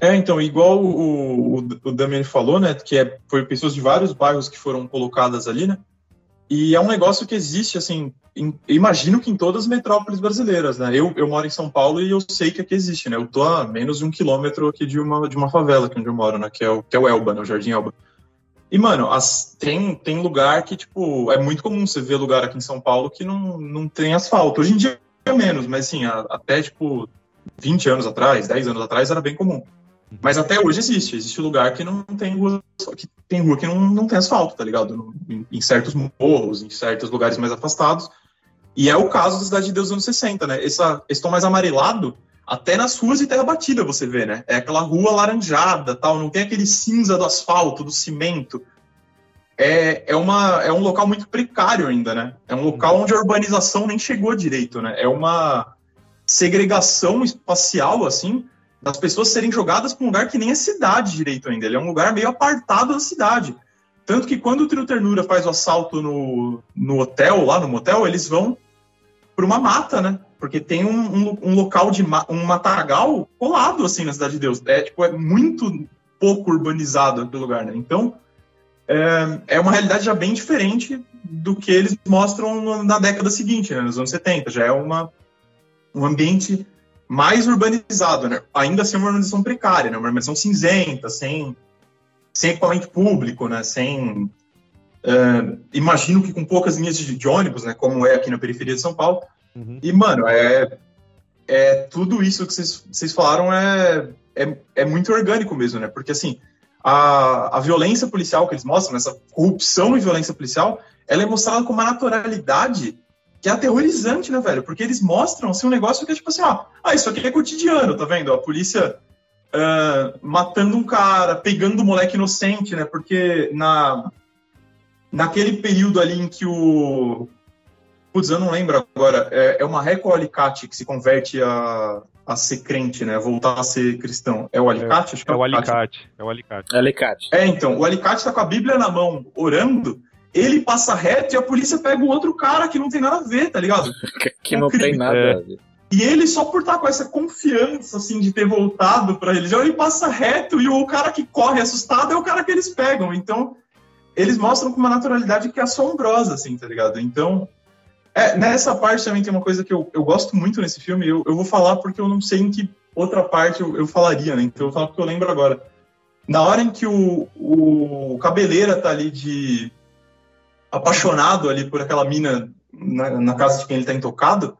É, então, igual o, o, o Damian falou, né, que é, foi pessoas de vários bairros que foram colocadas ali, né, e é um negócio que existe, assim, em- imagino que em todas as metrópoles brasileiras, né, eu, eu moro em São Paulo e eu sei que aqui existe, né, eu tô a menos de um quilômetro aqui de uma, de uma favela aqui onde eu moro, né, que é o, que é o Elba, né, o Jardim Elba. E, mano, as- tem, tem lugar que, tipo, é muito comum você ver lugar aqui em São Paulo que não, não tem asfalto. Hoje em dia é menos, mas, assim, a- até, tipo, 20 anos atrás, 10 anos atrás era bem comum. Mas até hoje existe. Existe lugar que não tem rua, que tem rua que não, não tem asfalto, tá ligado? Em, em certos morros, em certos lugares mais afastados. E é o caso da Cidade de Deus dos anos 60, né? Essa, esse tom mais amarelado, até nas ruas de terra batida você vê, né? É aquela rua laranjada, tal, não tem aquele cinza do asfalto, do cimento. É, é, uma, é um local muito precário ainda, né? É um local onde a urbanização nem chegou direito, né? É uma segregação espacial, assim, das pessoas serem jogadas para um lugar que nem é cidade direito ainda. Ele é um lugar meio apartado da cidade. Tanto que quando o Trio Ternura faz o assalto no, no hotel, lá no motel, eles vão para uma mata, né? Porque tem um, um, um local de ma um matagal colado, assim, na Cidade de Deus. É, tipo, é muito pouco urbanizado aquele lugar, né? Então, é, é uma realidade já bem diferente do que eles mostram na década seguinte, né? Nos anos 70. Já é uma, um ambiente mais urbanizado, né? Ainda assim, uma urbanização precária, né? Uma urbanização cinzenta, sem, sem equipamento público, né? Sem... é, imagino que com poucas linhas de, de ônibus, né? Como é aqui na periferia de São Paulo. Uhum. E, mano, é, é tudo isso que vocês, vocês falaram é, é, é muito orgânico mesmo, né? Porque, assim, a, a violência policial que eles mostram, essa corrupção e violência policial, ela é mostrada com uma naturalidade que é aterrorizante, né, velho? Porque eles mostram, assim, um negócio que é tipo assim, ó, ah, isso aqui é cotidiano, tá vendo? A polícia ah, matando um cara, pegando um moleque inocente, né? Porque na, naquele período ali em que o... Putz, eu não lembro agora, é, é uma Reco ou Alicate que se converte a, a ser crente, né? Voltar a ser cristão. É o Alicate? Acho que É o alicate. É o alicate. Alicate. é, então, o Alicate tá com a Bíblia na mão, orando, ele passa reto e a polícia pega o outro cara que não tem nada a ver, tá ligado? Que não tem nada É. a ver. E ele, só por estar com essa confiança, assim, de ter voltado pra religião, ele passa reto e o cara que corre assustado é o cara que eles pegam. Então, eles mostram com uma naturalidade que é assombrosa, assim, tá ligado? Então, é, nessa parte também tem uma coisa que eu, eu gosto muito nesse filme, eu, eu vou falar porque eu não sei em que outra parte eu, eu falaria, né? Então eu vou falar porque eu lembro agora. Na hora em que o, o Cabeleira tá ali de, apaixonado ali por aquela mina na, na casa de quem ele tá intocado,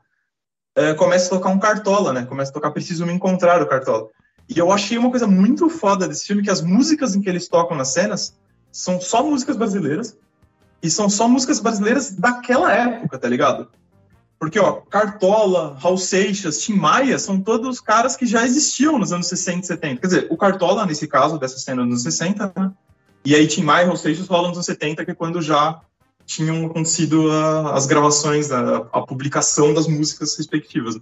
é, começa a tocar um Cartola, né? Começa a tocar Preciso Me Encontrar, o Cartola. E eu achei uma coisa muito foda desse filme, que as músicas em que eles tocam nas cenas são só músicas brasileiras, e são só músicas brasileiras daquela época, tá ligado? Porque, ó, Cartola, Raul Seixas, Tim Maia, são todos caras que já existiam nos anos 60 e 70. Quer dizer, o Cartola, nesse caso, dessa cena nos anos 60, né? E aí Tim Maia e Raul Seixas rolam nos anos 70, que é quando já tinham acontecido a, as gravações, a, a, publicação das músicas respectivas.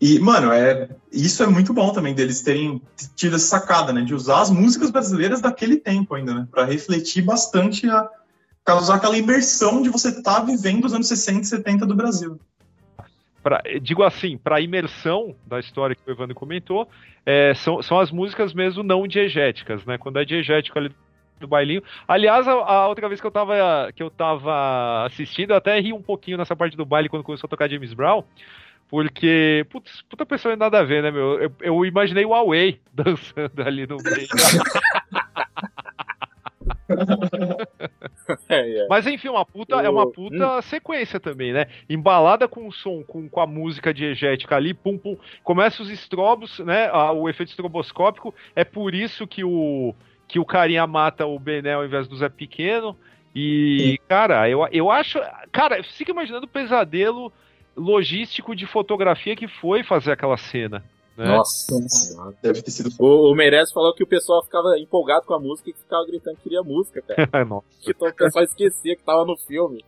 E, mano, é, isso é muito bom também deles terem tido essa sacada, né? De usar as músicas brasileiras daquele tempo ainda, né? Pra refletir bastante a, causar aquela imersão de você estar tá vivendo os anos 60 e 70 do Brasil. Pra, digo assim, para imersão da história que o Evandro comentou, é, são, são as músicas mesmo não diegéticas, né? Quando é diegético ali do bailinho. Aliás, a, a, outra vez que eu tava que eu tava assistindo, eu até ri um pouquinho nessa parte do baile quando começou a tocar James Brown, porque, putz, puta pessoa nada a ver, né, meu? Eu, eu imaginei o Huawei dançando ali no meio. é, é. Mas enfim, uma puta, o... é uma puta hum. sequência também, né? Embalada com o som, com, com a música diegética ali, pum pum. Começa os estrobos, né? O efeito estroboscópico. É por isso que o, que o carinha mata o Bené ao invés do Zé Pequeno. E, Sim. cara, eu, eu acho. Cara, fica imaginando o pesadelo logístico de fotografia que foi fazer aquela cena. Né? Nossa, deve ter sido. O, o Meirelles falou que o pessoal ficava empolgado com a música e ficava gritando que queria música, cara. Nossa. Então o pessoal esquecia que tava no filme.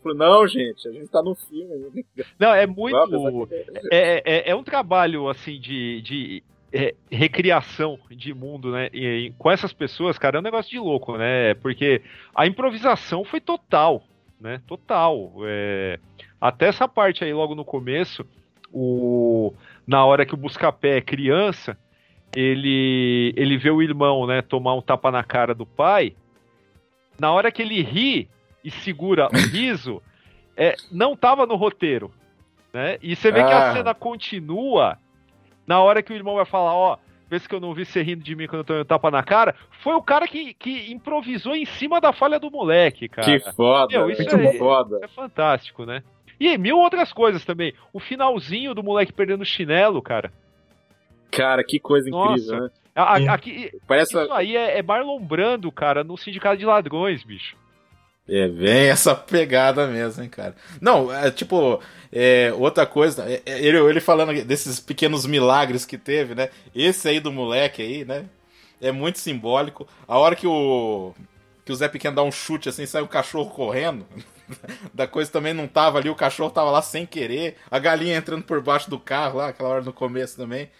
Falou, não, gente, a gente tá no filme. Não, é muito. É, é, é um trabalho, assim, de, de é, recriação de mundo, né? E, e, com essas pessoas, cara, é um negócio de louco, né? Porque a improvisação foi total, né? Total. É, até essa parte aí, logo no começo, o na hora que o Buscapé é criança, ele, ele vê o irmão, né, tomar um tapa na cara do pai. Na hora que ele ri e segura o riso, é, não tava no roteiro, né? E você vê ah. que a ah. cena continua na hora que o irmão vai falar, ó, vê se que eu não vi você rindo de mim quando eu tô um tapa na cara, foi o cara que, que improvisou em cima da falha do moleque, cara. Que foda, Meu, isso é, foda. é fantástico, né? E mil outras coisas também. O finalzinho do moleque perdendo o chinelo, cara. Cara, que coisa Nossa. incrível, né? A, aqui, Parece... Isso aí é, é Marlon Brando, cara, no sindicato de ladrões, bicho. É bem essa pegada mesmo, hein, cara. Não, é tipo, é, outra coisa, é, é, ele, ele falando desses pequenos milagres que teve, né? Esse aí do moleque aí, né? É muito simbólico. A hora que o que o Zé Pequeno dá um chute assim, sai o cachorro correndo. da coisa também não tava ali, o cachorro tava lá sem querer, a galinha entrando por baixo do carro lá, aquela hora no começo também.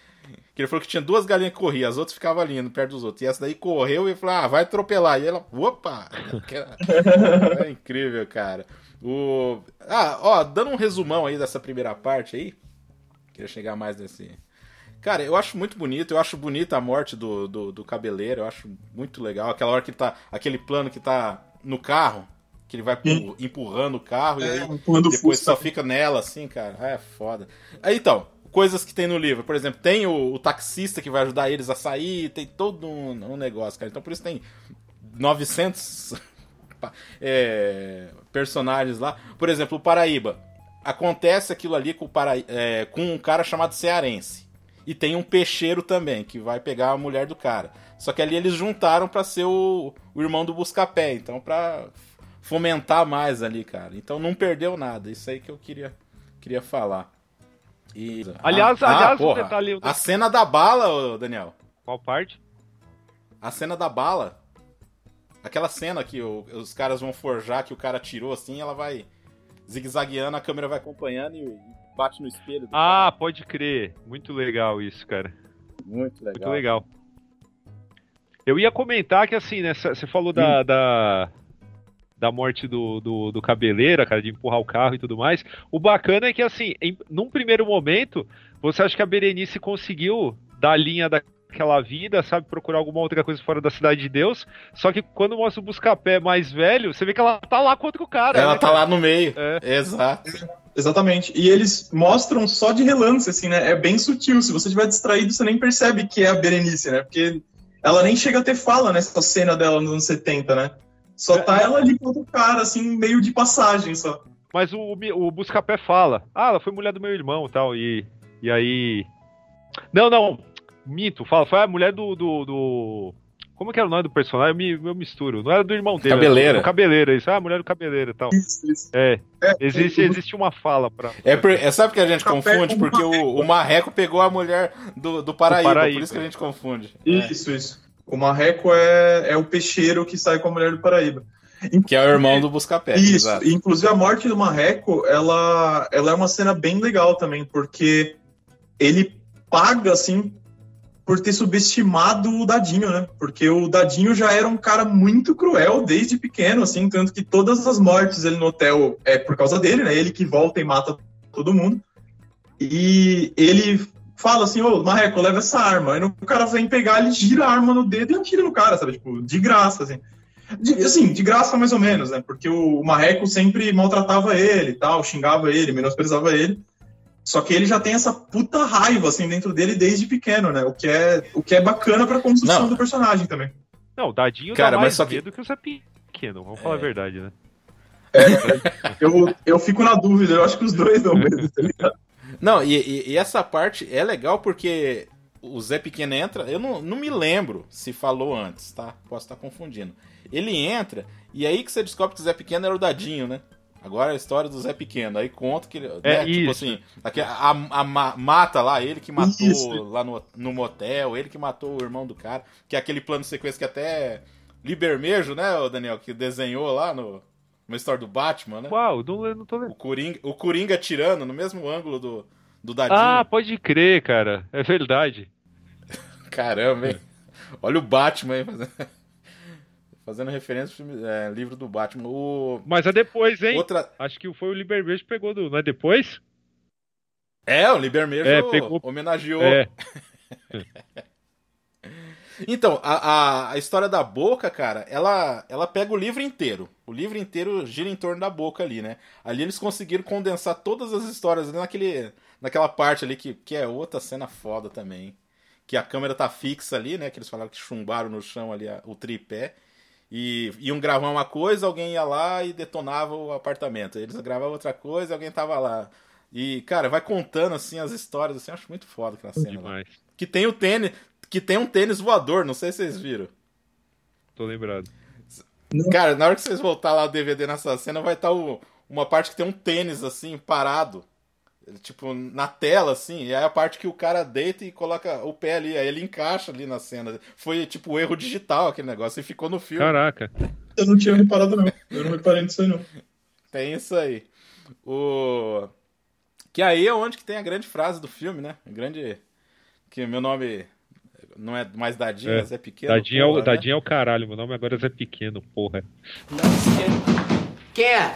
Que ele falou que tinha duas galinhas que corriam, as outras ficavam ali, perto dos outros. E essa daí correu e falou: Ah, vai atropelar. E ela, opa! é incrível, cara. O... Ah, ó, dando um resumão aí dessa primeira parte aí. Queria chegar mais nesse. Cara, eu acho muito bonito, eu acho bonita a morte do, do, do cabeleiro, eu acho muito legal. Aquela hora que tá. Aquele plano que tá no carro, que ele vai empurrando o carro é, e aí depois só fica nela, assim, cara. É foda. Aí então, coisas que tem no livro. Por exemplo, tem o, o taxista que vai ajudar eles a sair, tem todo um, um negócio, cara. Então por isso tem 900 é, personagens lá. Por exemplo, o Paraíba. Acontece aquilo ali com, Para... É, com um cara chamado Cearense. E tem um peixeiro também, que vai pegar a mulher do cara. Só que ali eles juntaram para ser o, o irmão do Buscapé. Então, pra fomentar mais ali, cara. Então não perdeu nada. Isso aí que eu queria, queria falar. E... Aliás, ah, aliás, ah, porra, detalhe... A cena da bala, Daniel. Qual parte? A cena da bala. Aquela cena que o, os caras vão forjar, que o cara tirou assim, ela vai zigue-zagueando, a câmera vai acompanhando e, bate no espelho. ah, cara. pode crer. Muito legal isso, cara. Muito legal. Muito legal. Eu ia comentar que assim, né? Você falou da, hum. da, da morte do, do, do Cabeleira, cara, de empurrar o carro e tudo mais. O bacana é que, assim, em, num primeiro momento, você acha que a Berenice conseguiu dar linha daquela vida, sabe, procurar alguma outra coisa fora da Cidade de Deus, só que quando mostra o Buscapé mais velho, você vê que ela tá lá contra o cara. Ela né, tá cara? lá no meio. É. Exato. Exatamente. E eles mostram só de relance, assim, né? É bem sutil. Se você estiver distraído, você nem percebe que é a Berenice, né? Porque ela nem chega a ter fala nessa cena dela nos anos 70, né? Só tá ela ali com outro cara, assim, meio de passagem só. Mas o, o Buscapé fala, ah, ela foi mulher do meu irmão e tal, e, e aí... Não, não, minto, fala, foi a mulher do, do, do... Como que era o nome do personagem? Eu, me, eu misturo. Não era do irmão dele. Cabeleira. Era do cabeleira, isso. Ah, a mulher do cabeleira e tal. Isso, isso. É, É, existe, o- existe uma fala pra... É, por, é sabe que a gente confunde? Porque o, o Marreco pegou a mulher do, do Paraíba, Paraíba. por isso que a gente confunde. Isso, isso. O Marreco é, é o peixeiro que sai com a mulher do Paraíba. Que é o irmão do Buscapé. Isso, exato. inclusive a morte do Marreco, ela, ela é uma cena bem legal também, porque ele paga, assim, por ter subestimado o Dadinho, né? Porque o Dadinho já era um cara muito cruel desde pequeno, assim, tanto que todas as mortes ele no hotel é por causa dele, né? Ele que volta e mata todo mundo. E ele fala assim, ô, Marreco, leva essa arma. Aí o cara vem pegar, ele gira a arma no dedo e atira no cara, sabe? Tipo, de graça, assim. De, assim, de graça mais ou menos, né? Porque o, Marreco sempre maltratava ele tal, xingava ele, menosprezava ele. Só que ele já tem essa puta raiva, assim, dentro dele desde pequeno, né? O que é, o que é bacana pra construção Não. do personagem também. Não, o Dadinho Cara, dá mas mais só que- medo que o Zé Pequeno, vamos falar a verdade, né? Eu, eu fico na dúvida, eu acho que os dois dão medo, tá ligado? Não, e, e- e essa parte é legal porque o Zé Pequeno entra. Eu não, não me lembro se falou antes, tá? Posso estar confundindo. Ele entra e aí que você descobre que o Zé Pequeno era o Dadinho, né? Agora é a história do Zé Pequeno. Aí conta que ele. É né, tipo assim, a, a ma- mata lá, ele que matou Isso. lá no, no motel, ele que matou o irmão do cara. Que é aquele plano de sequência que até Libermejo, né, o Daniel, que desenhou lá no. Uma história do Batman, né? Uau, não, não tô lembrando. O Coringa, o Coringa tirando no mesmo ângulo do, do Dadinho. Ah, pode crer, cara. É verdade. Caramba, hein? Olha o Batman aí fazendo, fazendo referência ao é, livro do Batman. O... Mas é depois, hein? Outra... Acho que foi o Liberbeijo que pegou do. Não é depois? É, o Libermejo É, pegou- homenageou. É. Então, a, a, a história da boca, cara, ela, ela pega o livro inteiro. O livro inteiro gira em torno da boca ali, né? Ali eles conseguiram condensar todas as histórias ali naquele, naquela parte ali que, que é outra cena foda também. Que a câmera tá fixa ali, né? Que eles falaram que chumbaram no chão ali a- o tripé. E iam gravar uma coisa, alguém ia lá e detonava o apartamento. Eles gravavam outra coisa, alguém tava lá. E, cara, vai contando assim as histórias, assim, eu acho muito foda aquela cena. lá. Demais. Que tem o tênis, que tem um tênis voador, não sei se vocês viram. Tô lembrado. Cara, na hora que vocês voltar lá o DVD nessa cena, vai estar uma parte que tem um tênis assim, parado. Tipo, na tela, assim, e aí a parte que o cara deita e coloca o pé ali, aí ele encaixa ali na cena. Foi tipo o erro digital aquele negócio e ficou no filme. Caraca. Eu não tinha reparado, não. Eu não reparei nisso aí, não. Tem isso aí. O. Que aí é onde que tem a grande frase do filme, né? A grande. Que meu nome não é mais Dadinho, É. mas é pequeno. Dadinho, é o, porra, né? Dadinho é o caralho. Meu nome agora é Zé Pequeno, porra. Quem é?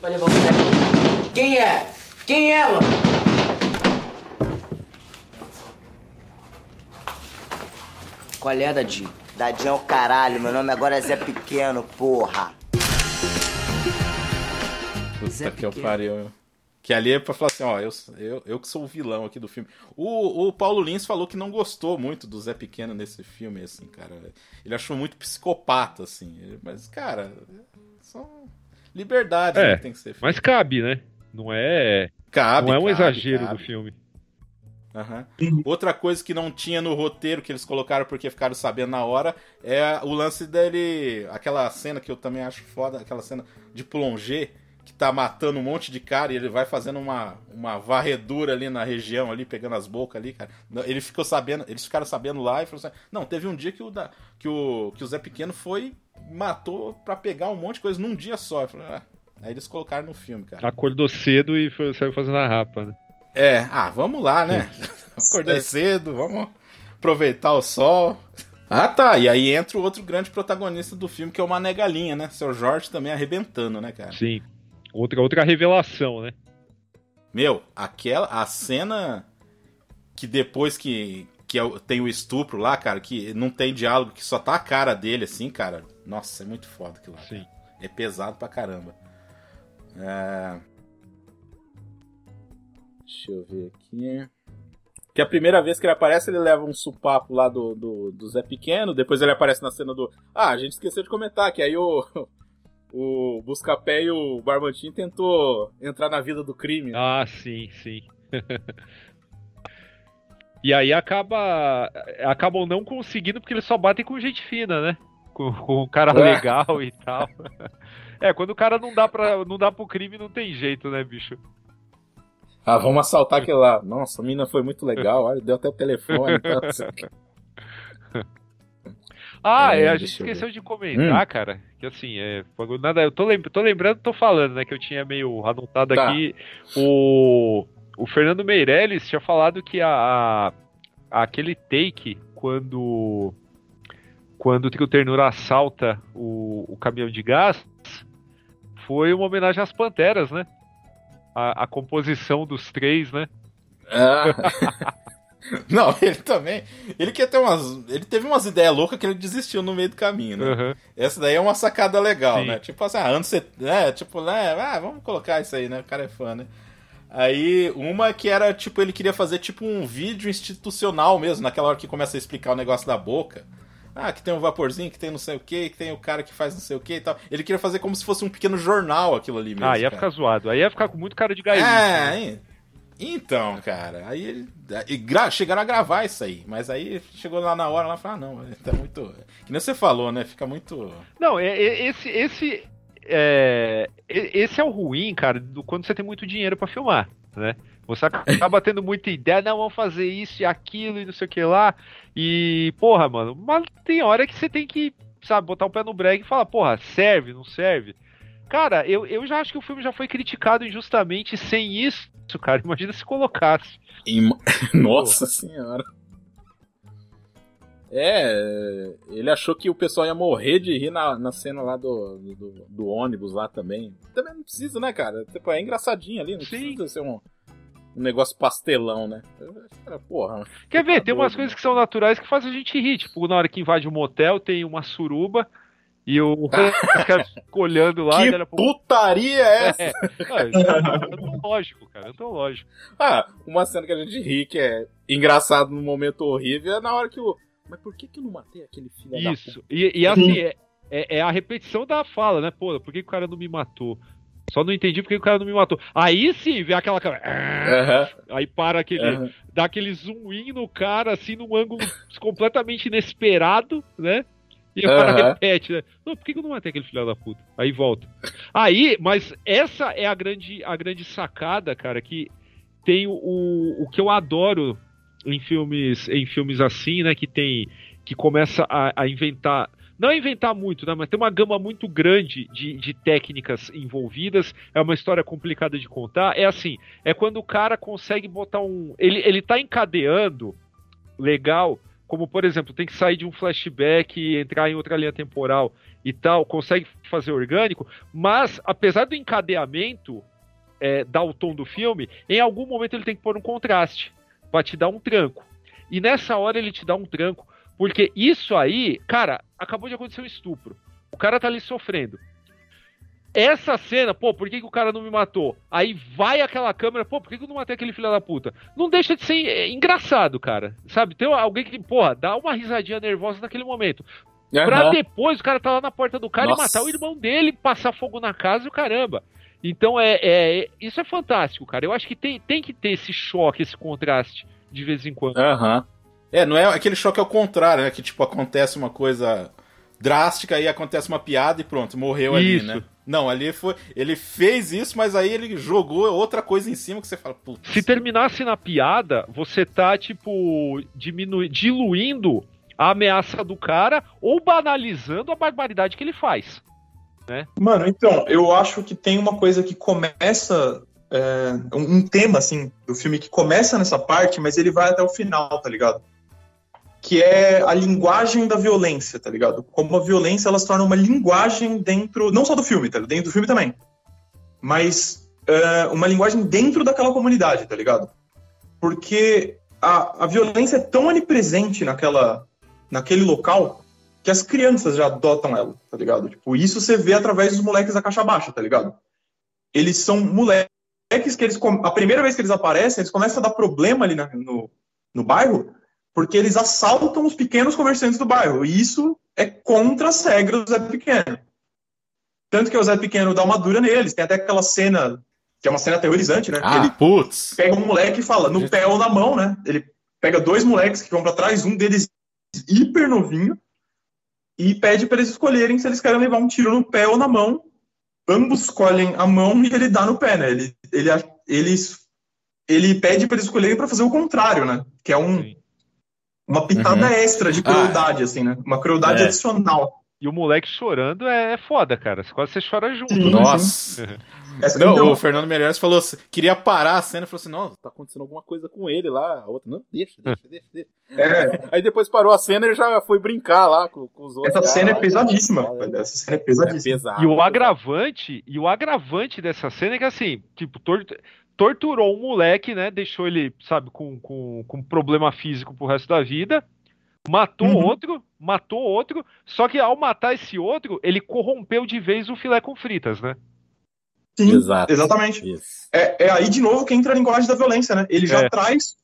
Vai levar o boneco. Quem é? Quem é, mano? Qual é, Dadinho? Dadinho é o caralho, meu nome agora é Zé Pequeno, porra. Puta Zé que eu Pequeno. pariu. Que ali é pra falar assim, ó, eu, eu, eu que sou o vilão aqui do filme. O, o Paulo Lins falou que não gostou muito do Zé Pequeno nesse filme, assim, cara. Ele achou muito psicopata, assim. Mas, cara, são liberdades É, né, que tem que ser feito. Mas cabe, né? Não é, cabe, não é um cabe, exagero cabe. do filme. Aham. Outra coisa que não tinha no roteiro que eles colocaram porque ficaram sabendo na hora é o lance dele. Aquela cena que eu também acho foda, aquela cena de Plongé, que tá matando um monte de cara e ele vai fazendo uma, uma varredura ali na região, ali, pegando as bocas ali, cara. Ele ficou sabendo, eles ficaram sabendo lá e falaram assim: Não, teve um dia que o, da, que o, que o Zé Pequeno foi matou pra pegar um monte de coisa num dia só. Eu falei, ah. Aí eles colocaram no filme, cara. Acordou cedo e foi, saiu fazendo a rapa, né? É, ah, vamos lá, né? Acordei cedo, vamos aproveitar o sol. Ah, tá. E aí entra o outro grande protagonista do filme, que é o Mané Galinha, né? Seu Jorge também arrebentando, né, cara? Sim. Outra, outra revelação, né? Meu, aquela. A cena que depois que, que é tem o estupro lá, cara, que não tem diálogo, que só tá a cara dele, assim, cara. Nossa, é muito foda aquilo lá. Sim. É pesado pra caramba. É... Deixa eu ver aqui. Que a primeira vez que ele aparece, ele leva um supapo lá do, do, do Zé Pequeno, depois ele aparece na cena do. Ah, a gente esqueceu de comentar que aí o. O Buscapé e o Barbantin tentou entrar na vida do crime. né? Ah, sim, sim. e aí acaba. Acabam não conseguindo porque eles só batem com gente fina, né? Com, com um cara É. legal e tal. É, quando o cara não dá para não dá pro crime, não tem jeito, né, bicho? Ah, vamos assaltar aquele lá. Nossa, a mina foi muito legal, olha, deu até o telefone. Assim. Ah, É, é, a gente esqueceu de comentar, cara, que assim, é, nada, eu tô, lem- tô lembrando, tô falando, né, que eu tinha meio anotado Tá. aqui, o, o Fernando Meirelles tinha falado que a, a- aquele take, quando quando o Ternura assalta o, o caminhão de gás, foi uma homenagem às Panteras, né? A, a composição dos três, né? Ah. Não, ele também. Ele quer ter umas. Ele teve umas ideias loucas que ele desistiu no meio do caminho, né? Aham. Essa daí é uma sacada legal, Sim. né? Tipo assim, ah, anos set... é, tipo, né? Ah, vamos colocar isso aí, né? O cara é fã, né? Aí, uma que era, tipo, ele queria fazer tipo um vídeo institucional mesmo, naquela hora que começa a explicar o negócio da boca. Ah, que tem um vaporzinho, que tem não sei o que, que tem o cara que faz não sei o que e tal. Ele queria fazer como se fosse um pequeno jornal aquilo ali mesmo. Ah, ia cara. ficar zoado. Aí ia ficar com muito cara de gaiola. É, hein? então, cara, aí ele. e gra- chegaram a gravar isso aí, mas aí chegou lá na hora lá e falou: ah, não, tá muito. Que nem você falou, né? Fica muito. Não, é, é- esse, esse, é, esse é o ruim, cara, do quando você tem muito dinheiro pra filmar, né? Você acaba tendo muita ideia, não, vamos fazer isso e aquilo e não sei o que lá. E, porra, mano, mas tem hora que você tem que, sabe, botar o pé no break e falar, porra, serve, não serve? Cara, eu, eu já acho que o filme já foi criticado injustamente sem isso, cara. Imagina se colocasse. Nossa senhora. É, ele achou que o pessoal ia morrer de rir na, na cena lá do, do, do ônibus lá também. Também não precisa, né, cara? Tipo, é engraçadinho ali, não Sim. precisa ser um, um negócio pastelão, né? Cara, Porra. Quer ver? Tá Tem umas coisas né? que são naturais que fazem a gente rir. Tipo, na hora que invade um motel, tem uma suruba e o cara olhando lá. que putaria é essa? É, é antológico, cara, antológico. Ah, uma cena que a gente ri, que é engraçado num momento horrível, é na hora que o. Mas por que, que eu não matei aquele filho da puta? Isso. E, e assim, é, é- é a repetição da fala, né? Pô, por que, que o cara não me matou? Só não entendi por que que o cara não me matou. Aí sim, vem aquela câmera. Aham, Aí para aquele. aham. dá aquele zoom in no cara, assim, num ângulo completamente inesperado, né? E o cara Aham. repete, né? Não, por que que eu não matei aquele filho da puta? Aí volta. Aí, mas essa é a grande, a grande sacada, cara, que tem o, o que eu adoro em filmes, em filmes assim, né? Que tem. Que começa a, a inventar. Não a inventar muito, né? Mas tem uma gama muito grande de, de técnicas envolvidas. É uma história complicada de contar. É assim, é quando o cara consegue botar um. Ele, ele tá encadeando legal, como por exemplo, tem que sair de um flashback e entrar em outra linha temporal e tal, consegue fazer orgânico, mas apesar do encadeamento é, dar o tom do filme, em algum momento ele tem que pôr um contraste pra te dar um tranco. E nessa hora ele te dá um tranco, porque isso aí, cara, acabou de acontecer um estupro. O cara tá ali sofrendo. Essa cena, pô, por que, que o cara não me matou? Aí vai aquela câmera, pô, por que, que eu não matei aquele filho da puta? Não deixa de ser é, engraçado, cara. Sabe? Tem alguém que, porra, dá uma risadinha nervosa naquele momento. Pra Aham. depois o cara tá lá na porta do cara Nossa. e matar o irmão dele, passar fogo na casa e o caramba. Então é, é- isso é fantástico, cara. Eu acho que tem, tem que ter esse choque, esse contraste de vez em quando. Aham. É, não é aquele choque ao contrário, né? Que tipo, acontece uma coisa drástica e acontece uma piada e pronto, morreu ali, Isso. né? Não, ali foi. Ele fez isso, mas aí ele jogou outra coisa em cima que você fala, putz. Se terminasse na piada, você tá, tipo, diminu... diluindo a ameaça do cara ou banalizando a barbaridade que ele faz. Mano, então, eu acho que tem uma coisa que começa. é, um um tema, assim, do filme que começa nessa parte, mas ele vai até o final, tá ligado? Que é a linguagem da violência, tá ligado? Como a violência ela se torna uma linguagem dentro. Não só do filme, tá ligado? Dentro do filme também. Mas é, uma linguagem dentro daquela comunidade, tá ligado? Porque a, a violência é tão onipresente naquela, naquele local que as crianças já adotam ela, tá ligado? Tipo, isso você vê através dos moleques da caixa baixa, tá ligado? Eles são moleques que eles. A primeira vez que eles aparecem, eles começam a dar problema ali na- no, no bairro, porque eles assaltam os pequenos comerciantes do bairro. E isso é contra as regras do Zé Pequeno. Tanto que o Zé Pequeno dá uma dura neles. Tem até aquela cena, que é uma cena aterrorizante, né? Ah, ele putz. pega um moleque e fala, no pé ou na mão, né? Ele pega dois moleques que vão pra trás, um deles hiper novinho, e pede para eles escolherem se eles querem levar um tiro no pé ou na mão. Ambos escolhem a mão e ele dá no pé, né? Ele, ele, ele, ele pede para eles escolherem para fazer o contrário, né? Que é um, Sim. uma pitada Uhum. extra de crueldade, assim, né? Uma crueldade É. adicional. E o moleque chorando é, é foda, cara. Quase você chora junto. Sim. Nossa. Essa, Não, então, o Fernando Meirelles falou assim, queria parar a cena e falou assim, não, tá acontecendo alguma coisa com ele lá. A outra, não, deixa, deixa, deixa, deixa. é, Aí depois parou a cena e ele já foi brincar lá com, com os outros. essa cena é pesadíssima. É. Essa cena é é pesadíssima. pesado. E o agravante, e o agravante dessa cena é que assim, tipo, tor- torturou um moleque, né? Deixou ele, sabe, com, com, com problema físico pro resto da vida. Matou Uhum. outro, matou outro, só que ao matar esse outro, ele corrompeu de vez o filé com fritas, né? Sim, Exato. exatamente. É, é aí de novo que entra a linguagem da violência, né? Ele já É. traz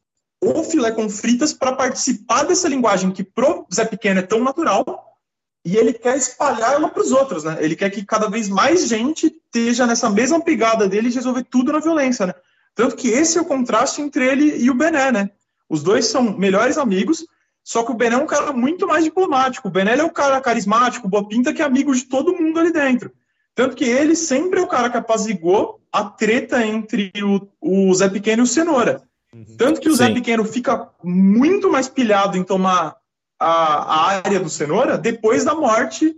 o filé com fritas para participar dessa linguagem que pro Zé Pequeno é tão natural e ele quer espalhar ela para os outros, né? Ele quer que cada vez mais gente esteja nessa mesma pegada dele de resolver tudo na violência, né? Tanto que esse é o contraste entre ele e o Bené, né? Os dois são melhores amigos, só que o Bené é um cara muito mais diplomático. O Bené é o cara carismático, boa pinta, que é amigo de todo mundo ali dentro. Tanto que ele sempre é o cara que apazigou a treta entre o, o Zé Pequeno e o Cenoura. Tanto que o Zé Sim. Pequeno fica muito mais pilhado em tomar a, a área do Cenoura depois da morte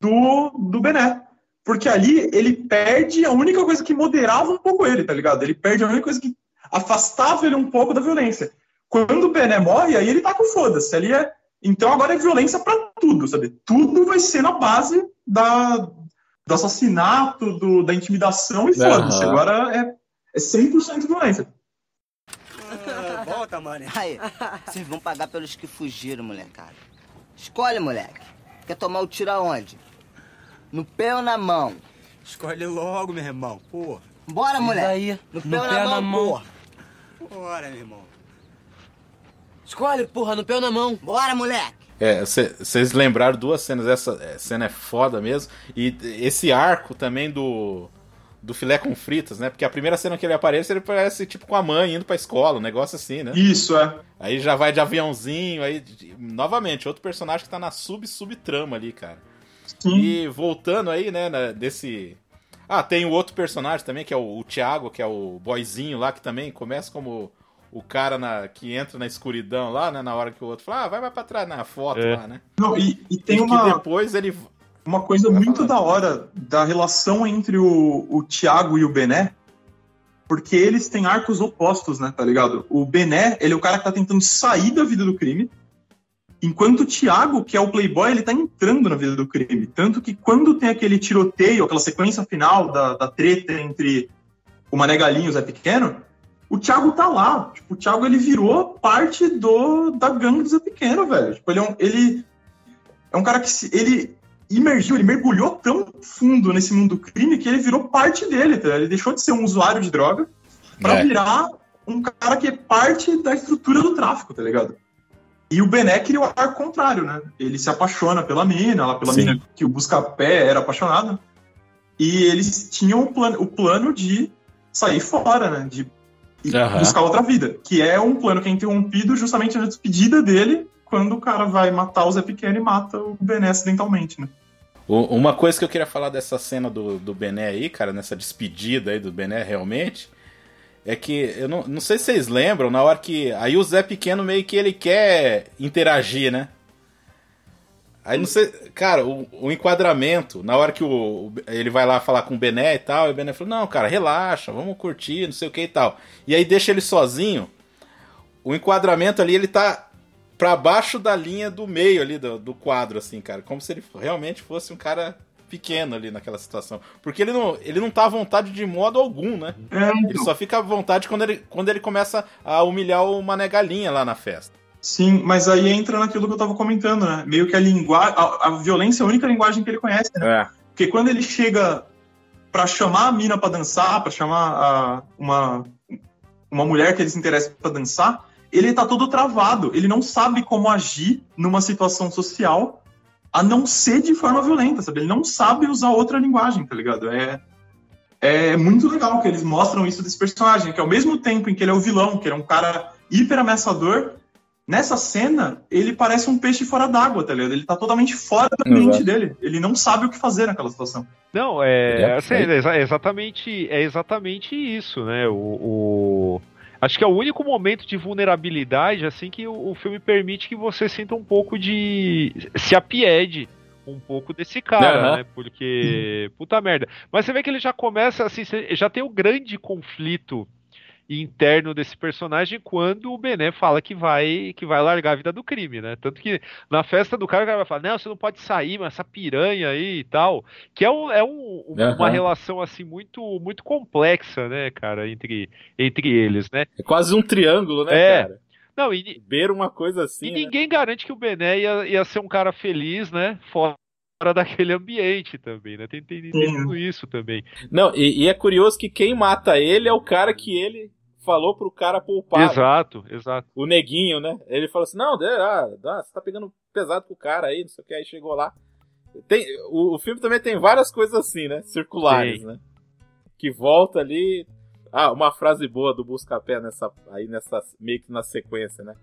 do, do Bené. Porque ali ele perde a única coisa que moderava um pouco ele, tá ligado? Ele perde a única coisa que afastava ele um pouco da violência. Quando o Bené morre, aí ele tá com foda-se. Ali é... Então agora é violência pra tudo, sabe? Tudo vai ser na base da, do assassinato, do, da intimidação e foda-se. Aham. Agora é, é 100% violência. Volta, mano. Aí, vocês vão pagar pelos que fugiram, molecada. Escolhe, moleque. Quer tomar o tiro aonde? No pé ou na mão? Escolhe logo, meu irmão. Pô, Bora, moleque. aí, No pé no ou pé na mão, mão? porra? bora, meu irmão. Escolhe, porra, no pé ou na mão? Bora, moleque. É, vocês lembraram duas cenas, essa é, cena é foda mesmo. E esse arco também do, do filé com fritas, né? Porque a primeira cena que ele aparece, ele parece tipo com a mãe indo pra escola, um negócio assim, né? Isso, é. Aí já vai de aviãozinho, aí novamente, outro personagem que tá na sub-subtrama ali, cara. Sim. E voltando aí, né, na- desse. Ah, tem o outro personagem também, que é o, o Thiago, que é o boyzinho lá, que também começa como o cara na, que entra na escuridão lá, né? Na hora que o outro fala, ah, vai, vai pra trás na foto É. lá, né? Não, e, e tem e uma, que depois ele. uma coisa Vai muito falar. da hora da relação entre o, o Thiago e o Bené, porque eles têm arcos opostos, né, tá ligado? O Bené, ele é o cara que tá tentando sair da vida do crime, enquanto o Thiago, que é o playboy, ele tá entrando na vida do crime. Tanto que quando tem aquele tiroteio, aquela sequência final da, da treta entre o Mané Galinho e o Zé Pequeno, o Thiago tá lá. Tipo, o Thiago, ele virou parte do, da gangue do Zé Pequeno, velho. Tipo, ele é um, ele é um cara que se, ele imergiu, ele mergulhou tão fundo nesse mundo do crime que ele virou parte dele, tá? Ele deixou de ser um usuário de droga pra É. virar um cara que é parte da estrutura do tráfico, tá ligado? E o Bené queria o arco contrário, né? Ele se apaixona pela mina, lá pela Sim. mina que o Buscapé era apaixonado. E eles tinham o plano, o plano de sair fora, né? De ir Aham. buscar outra vida. Que é um plano que é interrompido justamente na despedida dele, quando o cara vai matar o Zé Pequeno e mata o Bené acidentalmente, né? Uma coisa que eu queria falar dessa cena do, do Bené aí, cara, nessa despedida aí do Bené realmente, é que eu não, não sei se vocês lembram, na hora que. Aí o Zé Pequeno meio que ele quer interagir, né? Aí não sei. Cara, o, o enquadramento, na hora que o, o- ele vai lá falar com o Bené e tal, e o Bené falou: Não, cara, relaxa, vamos curtir, não sei o que e tal. E aí deixa ele sozinho. O enquadramento ali, ele tá pra baixo da linha do meio ali do, do quadro, assim, cara. Como se ele realmente fosse um cara pequeno ali naquela situação. Porque ele não, ele não tá à vontade de modo algum, né? É, Ele só fica à vontade quando ele, quando ele começa a humilhar o Mané Galinha lá na festa. Sim, mas aí entra naquilo que eu tava comentando, né? Meio que a linguagem. A, violência é a única linguagem que ele conhece, né? É. Porque quando ele chega pra chamar a mina pra dançar, pra chamar a- uma, uma mulher que ele se interessa pra dançar, ele tá todo travado. Ele não sabe como agir numa situação social a não ser de forma violenta, sabe? Ele não sabe usar outra linguagem, tá ligado? É, é muito legal que eles mostram isso desse personagem, que ao mesmo tempo em que ele é o vilão, que ele é um cara hiper ameaçador, nessa cena ele parece um peixe fora d'água, tá ligado? Ele tá totalmente fora da mente Exato. dele. Ele não sabe o que fazer naquela situação. Não, é, É, assim, é é exatamente, é exatamente isso, né? O, o- acho que é o único momento de vulnerabilidade assim que o, o filme permite que você sinta um pouco de se apiede um pouco desse cara, Aham. né? Porque puta merda. Mas você vê que ele já começa assim, já tem o grande conflito interno desse personagem quando o Bené fala que vai que vai largar a vida do crime, né? Tanto que na festa do cara o cara vai falar, não, você não pode sair, mas essa piranha aí e tal, que é, um, é um- uma Aham. relação assim muito muito complexa, né, cara, entre entre eles, né? É quase um triângulo, né, É. cara? Não, e, Beira uma coisa assim. e né? ninguém garante que o Bené ia, ia ser um cara feliz, né? Fora daquele ambiente também, né? Tem, tem, tem tudo isso também. Não, e, e é curioso que quem mata ele é o cara que ele falou pro cara poupar. Exato, exato. O neguinho, né? Ele falou assim: não, ah, dá, você tá pegando pesado com o cara aí, não sei o que, aí chegou lá. Tem, o, o filme também tem várias coisas assim, né? Circulares, Tem. né? Que volta ali. Ah, uma frase boa do Buscapé nessa, aí nessa, meio que na sequência, né?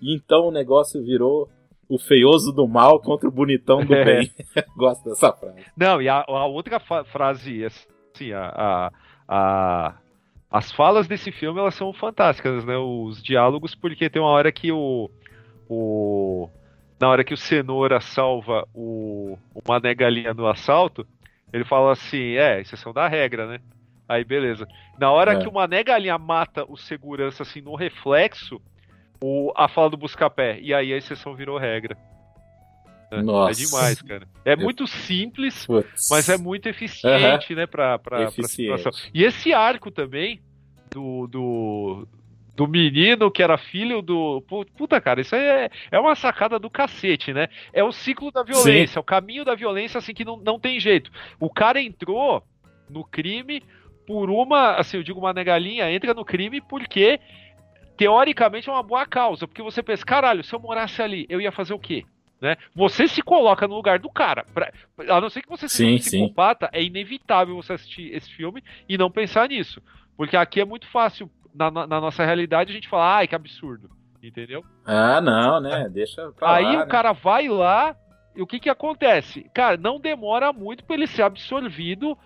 E então o negócio virou o feioso do mal contra o bonitão do É. bem. Gosto dessa frase. Não, e a, a outra frase, assim, a, a, a- as falas desse filme elas são fantásticas, né? Os diálogos, porque tem uma hora que o. o na hora que o Cenoura salva o, o Mané Galinha no assalto, ele fala assim: é, exceção da regra, né? Aí beleza. Na hora É. que o Mané Galinha mata o segurança assim no reflexo, o, a fala do Buscapé, e aí a exceção virou regra. É, Nossa. É demais, cara. É muito simples, Putz. mas é muito eficiente, né, pra, pra, pra Eficiente. situação. E esse arco também do, do, do menino que era filho do. pu- Puta, cara, isso é, é uma sacada do cacete, né? É o ciclo da violência, é o caminho da violência, assim, que não, não tem jeito. O cara entrou no crime por uma, assim, eu digo uma negalinha, entra no crime porque teoricamente é uma boa causa, porque você pensa, caralho, se eu morasse ali, eu ia fazer o quê? Né? Você se coloca no lugar do cara. Pra- a não ser que você seja Sim, um sim. psicopata, é inevitável você assistir esse filme e não pensar nisso. Porque aqui é muito fácil, na, na- nossa realidade, a gente falar, ai, que absurdo. Entendeu? Ah, não, né? Deixa pra Aí lá, o né? cara vai lá e o que que acontece? Cara, não demora muito pra ele ser absorvido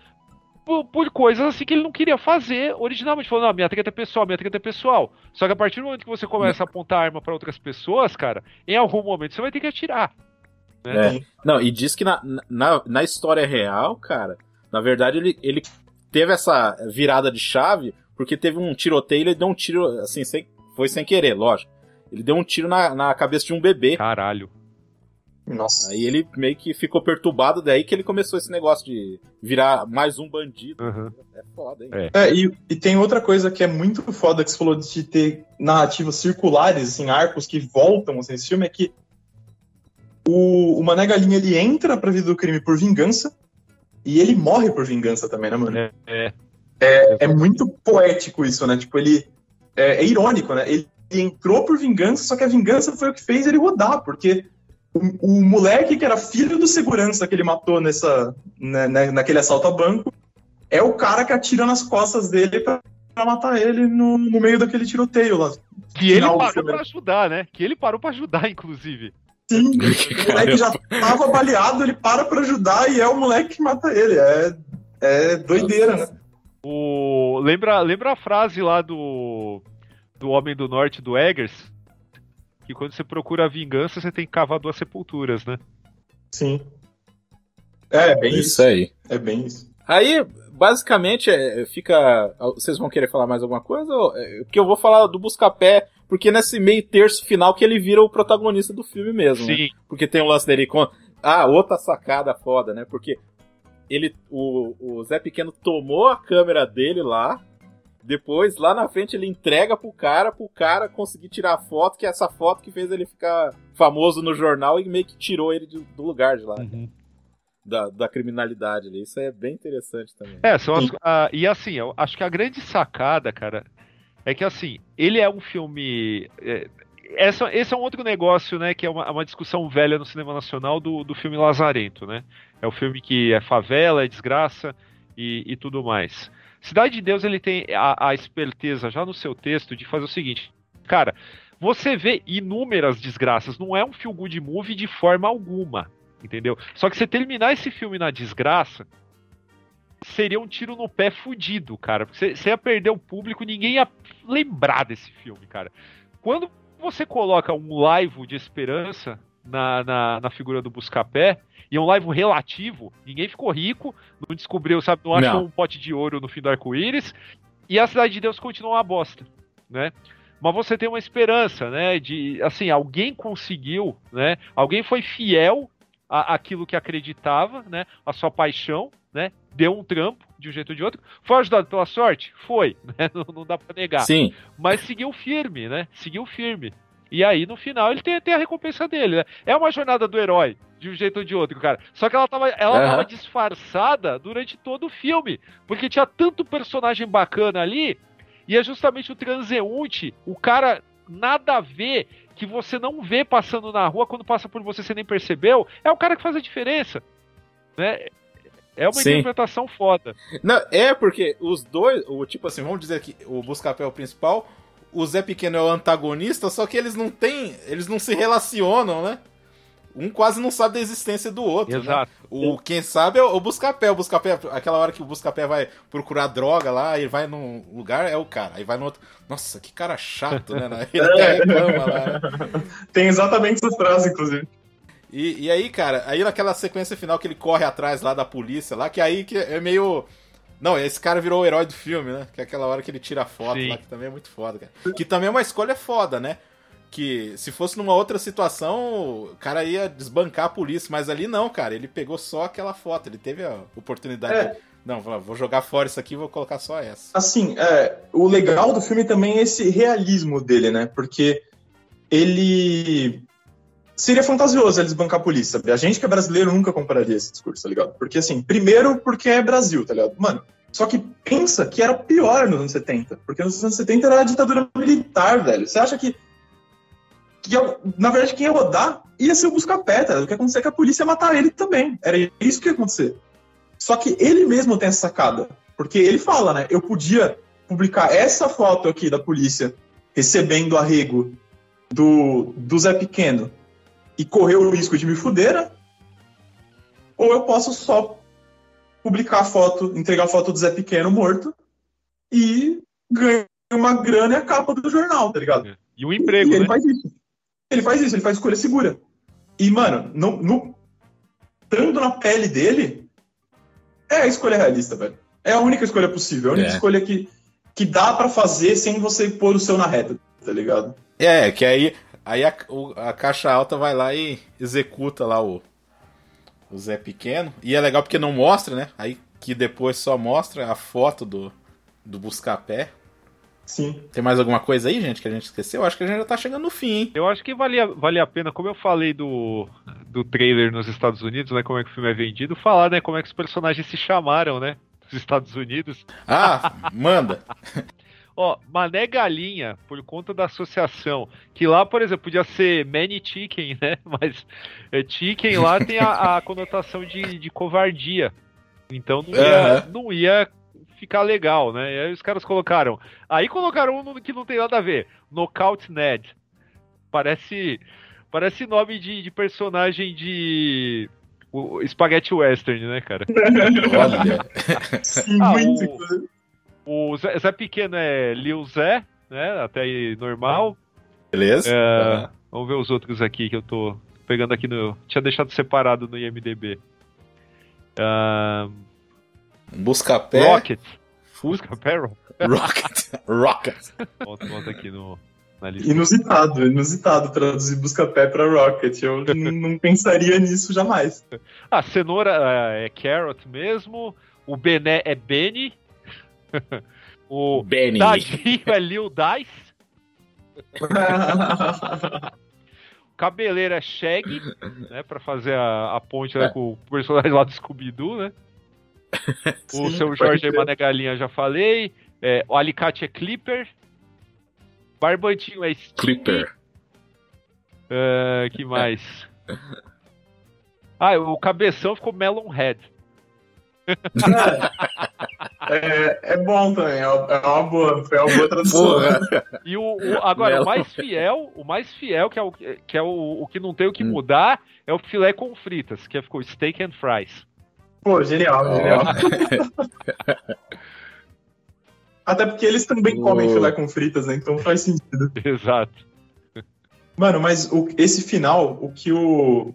por, por coisas assim que ele não queria fazer originalmente. Falou, não, minha treta é pessoal, minha treta é pessoal. Só que a partir do momento que você começa a apontar arma pra outras pessoas, cara, em algum momento você vai ter que atirar. né? É. Não, e diz que na, na, na história real, cara, na verdade ele, ele teve essa virada de chave porque teve um tiroteio e ele deu um tiro, assim, sem, foi sem querer, lógico. Ele deu um tiro na, na cabeça de um bebê. Caralho. Nossa. Aí ele meio que ficou perturbado, daí que ele começou esse negócio de virar mais um bandido. É foda, hein? É, e, e tem outra coisa que é muito foda que você falou de ter narrativas circulares, assim, arcos que voltam assim, nesse filme, é que o, o Mané Galinha, ele entra pra vida do crime por vingança e ele morre por vingança também, né, mano? É. é. É, é muito poético isso, né? Tipo, ele... É, é irônico, né? Ele entrou por vingança, só que a vingança foi o que fez ele rodar, porque o, o moleque que era filho do segurança que ele matou nessa, né, né, naquele assalto a banco é o cara que atira nas costas dele pra, pra matar ele no, no meio daquele tiroteio lá. Que ele parou pra ajudar, né? Que ele parou pra ajudar, inclusive. Sim, o moleque já tava baleado, ele para pra ajudar e é o moleque que mata ele. É, é doideira, né? O... Lembra, lembra a frase lá do, do Homem do Norte, do Eggers? Que quando você procura a vingança, você tem que cavar duas sepulturas, né? Sim. É, é bem isso. Isso aí. É bem isso. Aí, basicamente, é, fica. Vocês vão querer falar mais alguma coisa? Ou- é, Porque eu vou falar do Buscapé, porque nesse meio terço final que ele vira o protagonista do filme mesmo. né? Sim. Porque tem o lance dele com. Ah, outra sacada foda, né? Porque ele, o, o Zé Pequeno tomou a câmera dele lá. Depois, lá na frente, ele entrega pro cara, pro cara conseguir tirar a foto, que é essa foto que fez ele ficar famoso no jornal e meio que tirou ele de- do lugar de lá. Uhum. Da, da criminalidade ali. Isso é bem interessante também. É, são as, ah, e assim, eu acho que a grande sacada, cara, é que assim, ele é um filme. É, essa, esse é um outro negócio, né? Que é uma, uma discussão velha no cinema nacional do, do filme Lazarento, né? É o filme que é favela, é desgraça e, e tudo mais. Cidade de Deus ele tem a, a esperteza já no seu texto de fazer o seguinte, cara, você vê inúmeras desgraças, não é um feel good movie de forma alguma, entendeu? Só que você terminar esse filme na desgraça seria um tiro no pé fudido, cara. Você, você ia perder o público, ninguém ia lembrar desse filme, cara. Quando você coloca um live de esperança na, na, na figura do Buscapé, e é um live relativo, ninguém ficou rico, não descobriu, sabe, não achou não. um pote de ouro no fim do arco-íris, e a Cidade de Deus continua uma bosta, né? Mas você tem uma esperança, né? De assim, alguém conseguiu, né? Alguém foi fiel àquilo que acreditava, né? A sua paixão, né? Deu um trampo de um jeito ou de outro. Foi ajudado pela sorte? Foi, né? Não, não dá para negar. Sim. Mas seguiu firme, né? Seguiu firme. E aí, no final, ele tem, tem a recompensa dele, né? É uma jornada do herói, de um jeito ou de outro, cara. Só que ela tava, ela uhum. tava disfarçada durante todo o filme. Porque tinha tanto personagem bacana ali. E é justamente o transeunte, o cara nada a ver, que você não vê passando na rua, quando passa por você você nem percebeu, é o cara que faz a diferença. Né? É uma Sim. interpretação foda. Não, é porque os dois, o tipo assim, vamos dizer que o Buscapé é o principal, o Zé Pequeno é o antagonista, só que eles não têm. Eles não se relacionam, né? Um quase não sabe da existência do outro. Né? Exato. Né? O, quem sabe é o Buscapé. O Buscapé, aquela hora que o Buscapé vai procurar droga lá, ele vai num lugar, é o cara. Aí vai no outro. Nossa, que cara chato, né? Ele até reclama lá. Né? Tem exatamente essa frase, inclusive. E, e aí, cara, aí naquela sequência final que ele corre atrás lá da polícia lá, que aí que é meio não, esse cara virou o herói do filme, né? Que é aquela hora que ele tira a foto Sim. lá, que também é muito foda, cara. Que também é uma escolha foda, né? Que se fosse numa outra situação, o cara ia desbancar a polícia, mas ali não, cara. Ele pegou só aquela foto, ele teve a oportunidade é. de. Não, vou jogar fora isso aqui e vou colocar só essa. Assim, é, o legal do filme também é esse realismo dele, né? Porque ele seria fantasioso eles bancar a polícia, sabe? A gente que é brasileiro nunca compraria esse discurso, tá ligado? Porque, assim, primeiro porque é Brasil, tá ligado? Mano, só que pensa que era pior nos anos 70, porque nos anos 70 era a ditadura militar, velho. Você acha que, que na verdade, quem ia rodar ia ser o Buscapé, tá? O que ia acontecer é que a polícia ia matar ele também. Era isso que ia acontecer. Só que ele mesmo tem essa sacada, porque ele fala, né? Eu podia publicar essa foto aqui da polícia recebendo arrego do, do Zé Pequeno e correr o risco de me fuder, né? Ou eu posso só publicar a foto, entregar a foto do Zé Pequeno morto e ganhar uma grana e a capa do jornal, tá ligado? É. E um emprego, e ele né? faz isso. Ele faz isso, ele faz escolha segura. E, mano, no, no, estando na pele dele, é a escolha realista, velho. É a única escolha possível, é a única é. escolha que, que dá para fazer sem você pôr o seu na reta, tá ligado? É, que aí Aí a, o, a caixa alta vai lá e executa lá o, o Zé Pequeno. E é legal porque não mostra, né? Aí que depois só mostra a foto do, do Buscapé. Sim. Tem mais alguma coisa aí, gente, que a gente esqueceu? Eu acho que a gente já tá chegando no fim, hein? Eu acho que valia, valia a pena, como eu falei do, do trailer nos Estados Unidos, né? Como é que o filme é vendido, falar, né? Como é que os personagens se chamaram, né? Nos Estados Unidos. Ah, manda! Ó, Mané Galinha, por conta da associação, que lá, por exemplo, podia ser Manny Chicken, né? Mas é, Chicken lá tem a, a conotação de, de, covardia. Então não ia, uhum. não ia ficar legal, né? E aí os caras colocaram. Aí colocaram um que não tem nada a ver. Knockout Ned. Parece. Parece nome de, de personagem de. O, Spaghetti Western, né, cara? Olha. Sim, ah, muito. O, o Zé, Zé Pequeno é Lil Zé, né? Até aí normal. Beleza. É, uhum. Vamos ver os outros aqui que eu tô pegando aqui no. Tinha deixado separado no IMDB. Uh... Buscapé. Rocket. Buscapé Rocket. Rocket. Volta, volta aqui no. Inusitado, inusitado traduzir Buscapé para Rocket. Eu não pensaria nisso jamais. A ah, cenoura é carrot mesmo. O Bené é Benny. o Benny. Dadinho é Lil Dice. Cabeleira é Shag, né? Pra fazer a, a ponte né, com o personagem lá do Scooby-Doo, né? O Sim, seu Jorge Mané Galinha já falei. É, o Alicate é Clipper. Barbantinho é Steve. Clipper. Uh, que mais? Ah, o cabeção ficou Melon Head. É, é bom também, é uma boa, foi uma boa tradução. E o, o agora, o mais fiel, o mais fiel, que é o que, é o, o que não tem o que Hum. mudar, é o filé com fritas, que ficou steak and fries. Pô, genial, genial. Até porque eles também comem Oh. filé com fritas, né? Então faz sentido. Exato. Mano, mas o- esse final, o que o.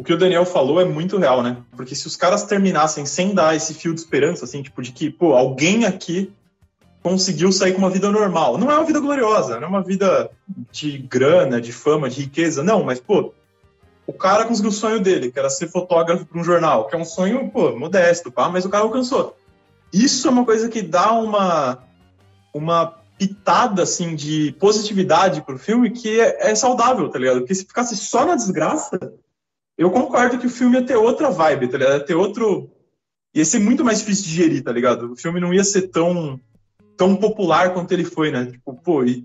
O que o Daniel falou é muito real, né? Porque se os caras terminassem sem dar esse fio de esperança, assim, tipo, de que, pô, alguém aqui conseguiu sair com uma vida normal. Não é uma vida gloriosa, não é uma vida de grana, de fama, de riqueza, não, mas, pô, o cara conseguiu o sonho dele, que era ser fotógrafo para um jornal, que é um sonho, pô, modesto, pá, mas o cara alcançou. Isso é uma coisa que dá uma, uma pitada, assim, de positividade pro filme que é, é saudável, tá ligado? Porque se ficasse só na desgraça, eu concordo que o filme ia ter outra vibe, tá ligado? Ia ter outro... Ia ser muito mais difícil de digerir, tá ligado? O filme não ia ser tão, tão popular quanto ele foi, né? Tipo, pô, e...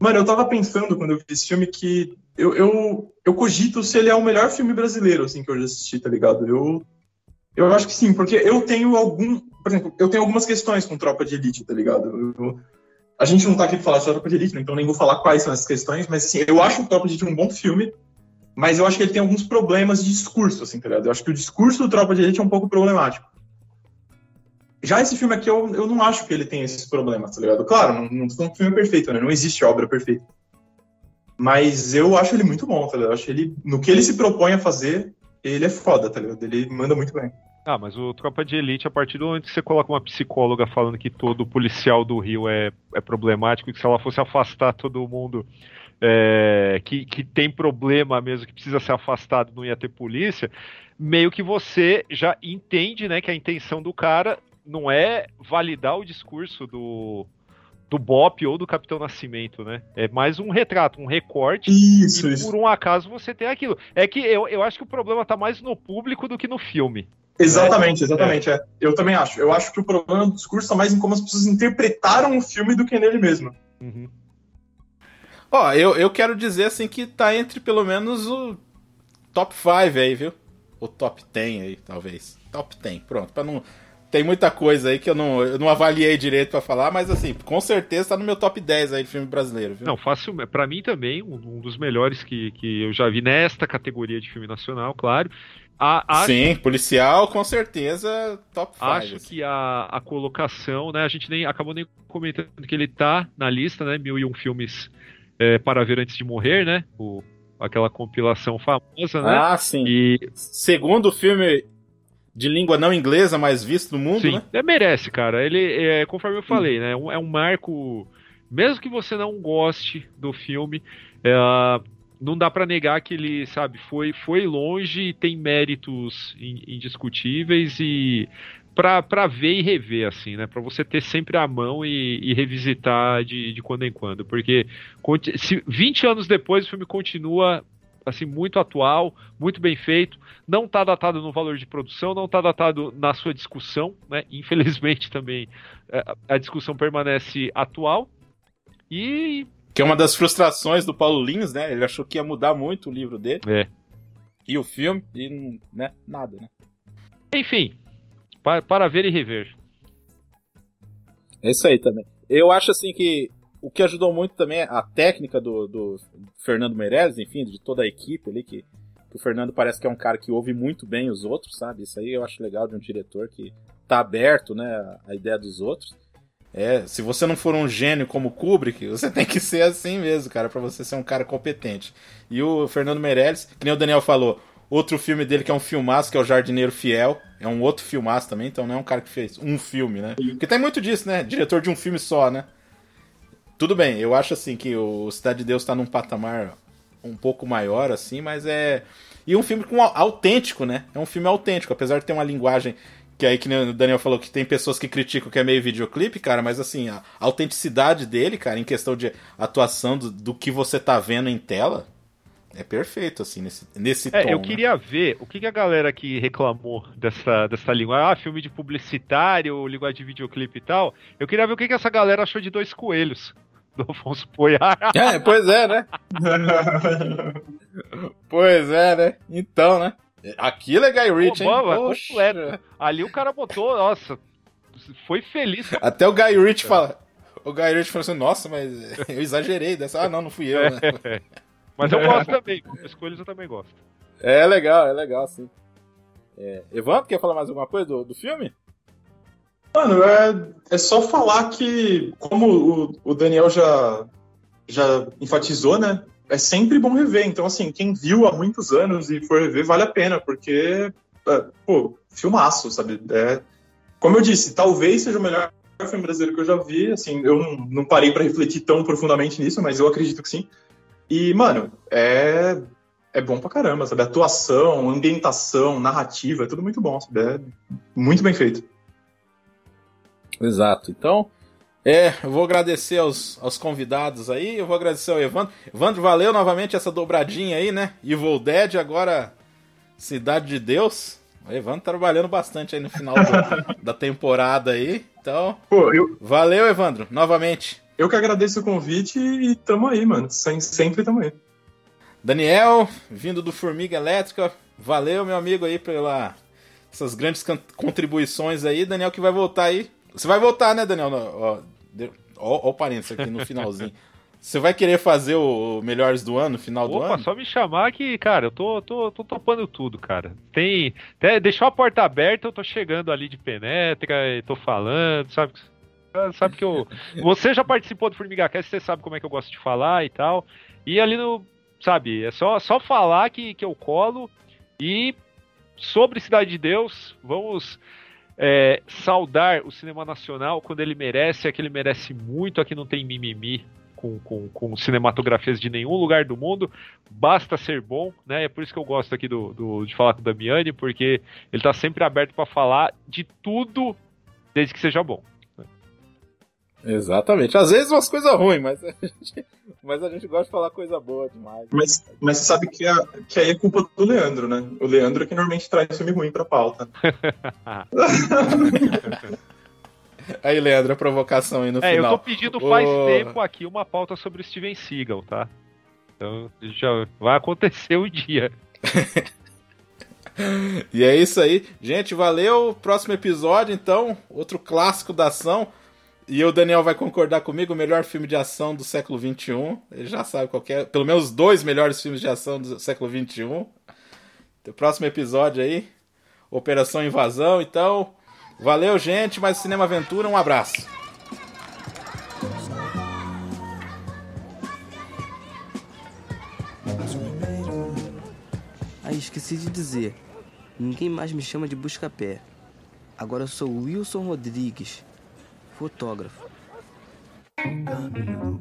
Mano, eu tava pensando quando eu vi esse filme que eu, eu, eu cogito se ele é o melhor filme brasileiro, assim, que eu já assisti, tá ligado? Eu, eu acho que sim, porque eu tenho algum... Por exemplo, eu tenho algumas questões com Tropa de Elite, tá ligado? Eu- a gente não tá aqui pra falar de Tropa de Elite, então nem vou falar quais são essas questões, mas assim, eu acho o Tropa de Elite um bom filme, mas eu acho que ele tem alguns problemas de discurso, assim, tá ligado? Eu acho que o discurso do Tropa de Elite é um pouco problemático. Já esse filme aqui, eu, eu não acho que ele tem esses problemas, tá ligado? Claro, não, não que o filme é perfeito, né? Não existe obra perfeita. Mas eu acho ele muito bom, tá ligado? Eu acho ele, no que ele se propõe a fazer, ele é foda, tá ligado? Ele manda muito bem. Ah, mas o Tropa de Elite, a partir do momento que você coloca uma psicóloga falando que todo policial do Rio é, é problemático e que se ela fosse afastar todo mundo é, que, que tem problema mesmo, que precisa ser afastado, não ia ter polícia, meio que você já entende né, que a intenção do cara não é validar o discurso do, do Bop ou do Capitão Nascimento, né? É mais um retrato, um recorte. Isso, e isso. por um acaso você tem aquilo. É que eu, eu acho que o problema tá mais no público do que no filme. Exatamente, exatamente. É. Eu também acho. Eu acho que o problema do discurso está mais em como as pessoas interpretaram o filme do que nele mesmo. Uhum. Ó, eu, eu quero dizer assim que tá entre pelo menos o top 5 aí, viu? O top 10 aí, talvez. Top 10, pronto. Pra não... Tem muita coisa aí que eu não, eu não avaliei direito pra falar, mas assim, com certeza tá no meu top 10 aí de filme brasileiro, viu? Não, fácil. Para mim também, um, um dos melhores que, que eu já vi nesta categoria de filme nacional, claro. A, acho, Sim, policial, com certeza, top 5. acho assim. que a, a colocação, né? A gente nem acabou nem comentando que ele tá na lista, né? Mil e um filmes é, para ver antes de morrer, né? O, aquela compilação famosa, né? Ah, sim. E Segundo filme de língua não inglesa mais visto no mundo, Sim, né? é, merece, cara. Ele, é, conforme eu falei, né? É um marco. Mesmo que você não goste do filme, é, não dá pra negar que ele, sabe, foi, foi longe e tem méritos in- indiscutíveis e pra ver e rever, assim, né? Pra você ter sempre à mão e, e revisitar de, de quando em quando. Porque se 20 anos depois o filme continua assim muito atual, muito bem feito, não está datado no valor de produção, não está datado na sua discussão, né? Infelizmente também é, a discussão permanece atual e Que é uma das frustrações do Paulo Lins, né? Ele achou que ia mudar muito o livro dele. É. E o filme, e né? nada, né? enfim para, para ver e rever. É isso aí também. Eu acho assim que o que ajudou muito também é a técnica do, do Fernando Meirelles, enfim, de toda a equipe ali, que, que o Fernando parece que é um cara que ouve muito bem os outros, sabe? Isso aí eu acho legal de um diretor que tá aberto, né, à ideia dos outros. É, se você não for um gênio como Kubrick, você tem que ser assim mesmo, cara, pra você ser um cara competente. E o Fernando Meirelles, que nem o Daniel falou, outro filme dele que é um filmaço, que é o Jardineiro Fiel, é um outro filmaço também, então não é um cara que fez um filme, né? Porque tem muito disso, né? Diretor de um filme só, né? Tudo bem, eu acho assim que o Cidade de Deus tá num patamar um pouco maior, assim, mas é. E um filme com autêntico, né? É um filme autêntico, apesar de ter uma linguagem que aí que o Daniel falou que tem pessoas que criticam que é meio videoclipe, cara, mas assim, a autenticidade dele, cara, em questão de atuação do, do que você tá vendo em tela, é perfeito, assim, nesse, nesse É, tom. eu né? queria ver o que, que a galera que reclamou dessa, dessa língua, ah, filme de publicitário, linguagem de videoclipe e tal, eu queria ver o que, que essa galera achou de Dois Coelhos. do Afonso Poiar. É, pois é, né? pois é, né? Então, né? Aquilo é Guy Ritchie, hein? Pô, Poxa. completo. Ali o cara botou, nossa, foi feliz. Até o Guy Ritchie fala. O Guy Ritchie falou assim, nossa, mas eu exagerei dessa. Ah, não, não fui eu, né? Mas eu gosto também, com escolhas eu também gosto. É legal, é legal, sim. É. Evandro, quer falar mais alguma coisa do, do filme? Mano, é, é só falar que, como o, o Daniel já, já enfatizou, né? É sempre bom rever. Então, assim, quem viu há muitos anos e for rever, vale a pena, porque, é, pô, filmaço, sabe? É, como eu disse, talvez seja o melhor filme brasileiro que eu já vi. Assim, eu não, não parei para refletir tão profundamente nisso, mas eu acredito que sim. E, mano, é, é bom pra caramba, sabe? Atuação, ambientação, narrativa, é tudo muito bom, sabe? É muito bem feito. Exato. Então, é, eu vou agradecer aos, aos convidados aí, eu vou agradecer ao Evandro. Evandro, valeu novamente essa dobradinha aí, né? Evil Dead, agora Cidade de Deus. O Evandro trabalhando bastante aí no final do, da temporada aí. Então, Pô, eu, valeu, Evandro, novamente. Eu que agradeço o convite e tamo aí, mano. Sem- Sempre tamo aí. Daniel, vindo do Formiga Elétrica, valeu, meu amigo, aí, pela essas grandes contribuições aí. Daniel que vai voltar aí. Você vai voltar, né, Daniel? Ó, ó, ó o parênteses aqui no finalzinho. Você vai querer fazer o Melhores do Ano, no final do Opa, ano? só me chamar que, cara, eu tô, tô, tô topando tudo, cara. Tem. Até deixou a porta aberta, eu tô chegando ali de penetra, e tô falando, sabe? Sabe que eu. Você já participou do Formiga Cast, você sabe como é que eu gosto de falar e tal. E ali no. Sabe, é só, só falar que, que eu colo. E sobre Cidade de Deus, vamos é, saudar o cinema nacional quando ele merece, é que ele merece muito, aqui não tem mimimi com, com, com cinematografias de nenhum lugar do mundo, basta ser bom, né? É por isso que eu gosto aqui do, do- de falar com o Damiani, porque ele tá sempre aberto para falar de tudo, desde que seja bom. Exatamente. Às vezes umas coisas ruins, mas a, gente, mas a gente gosta de falar coisa boa demais. Mas, mas você sabe que, a- que aí é culpa do Leandro, né? O Leandro é que normalmente traz filme ruim pra pauta. Aí, Leandro, a provocação aí no é, eu final. tô pedindo faz tempo aqui uma pauta sobre o Steven Seagal, tá? Então já vai acontecer o dia. E é isso aí. Gente, valeu. Próximo episódio, então. Outro clássico da ação. E o Daniel vai concordar comigo, o melhor filme de ação do século XXI. Ele já sabe qual é. Pelo menos dois melhores filmes de ação do século XXI. Então, próximo episódio aí. Operação Invasão. Então, valeu, gente. Mais Cinema Aventura. Um abraço. Aí esqueci de dizer. Ninguém mais me chama de busca-pé. Agora eu sou Wilson Rodrigues, fotógrafo. Acredite,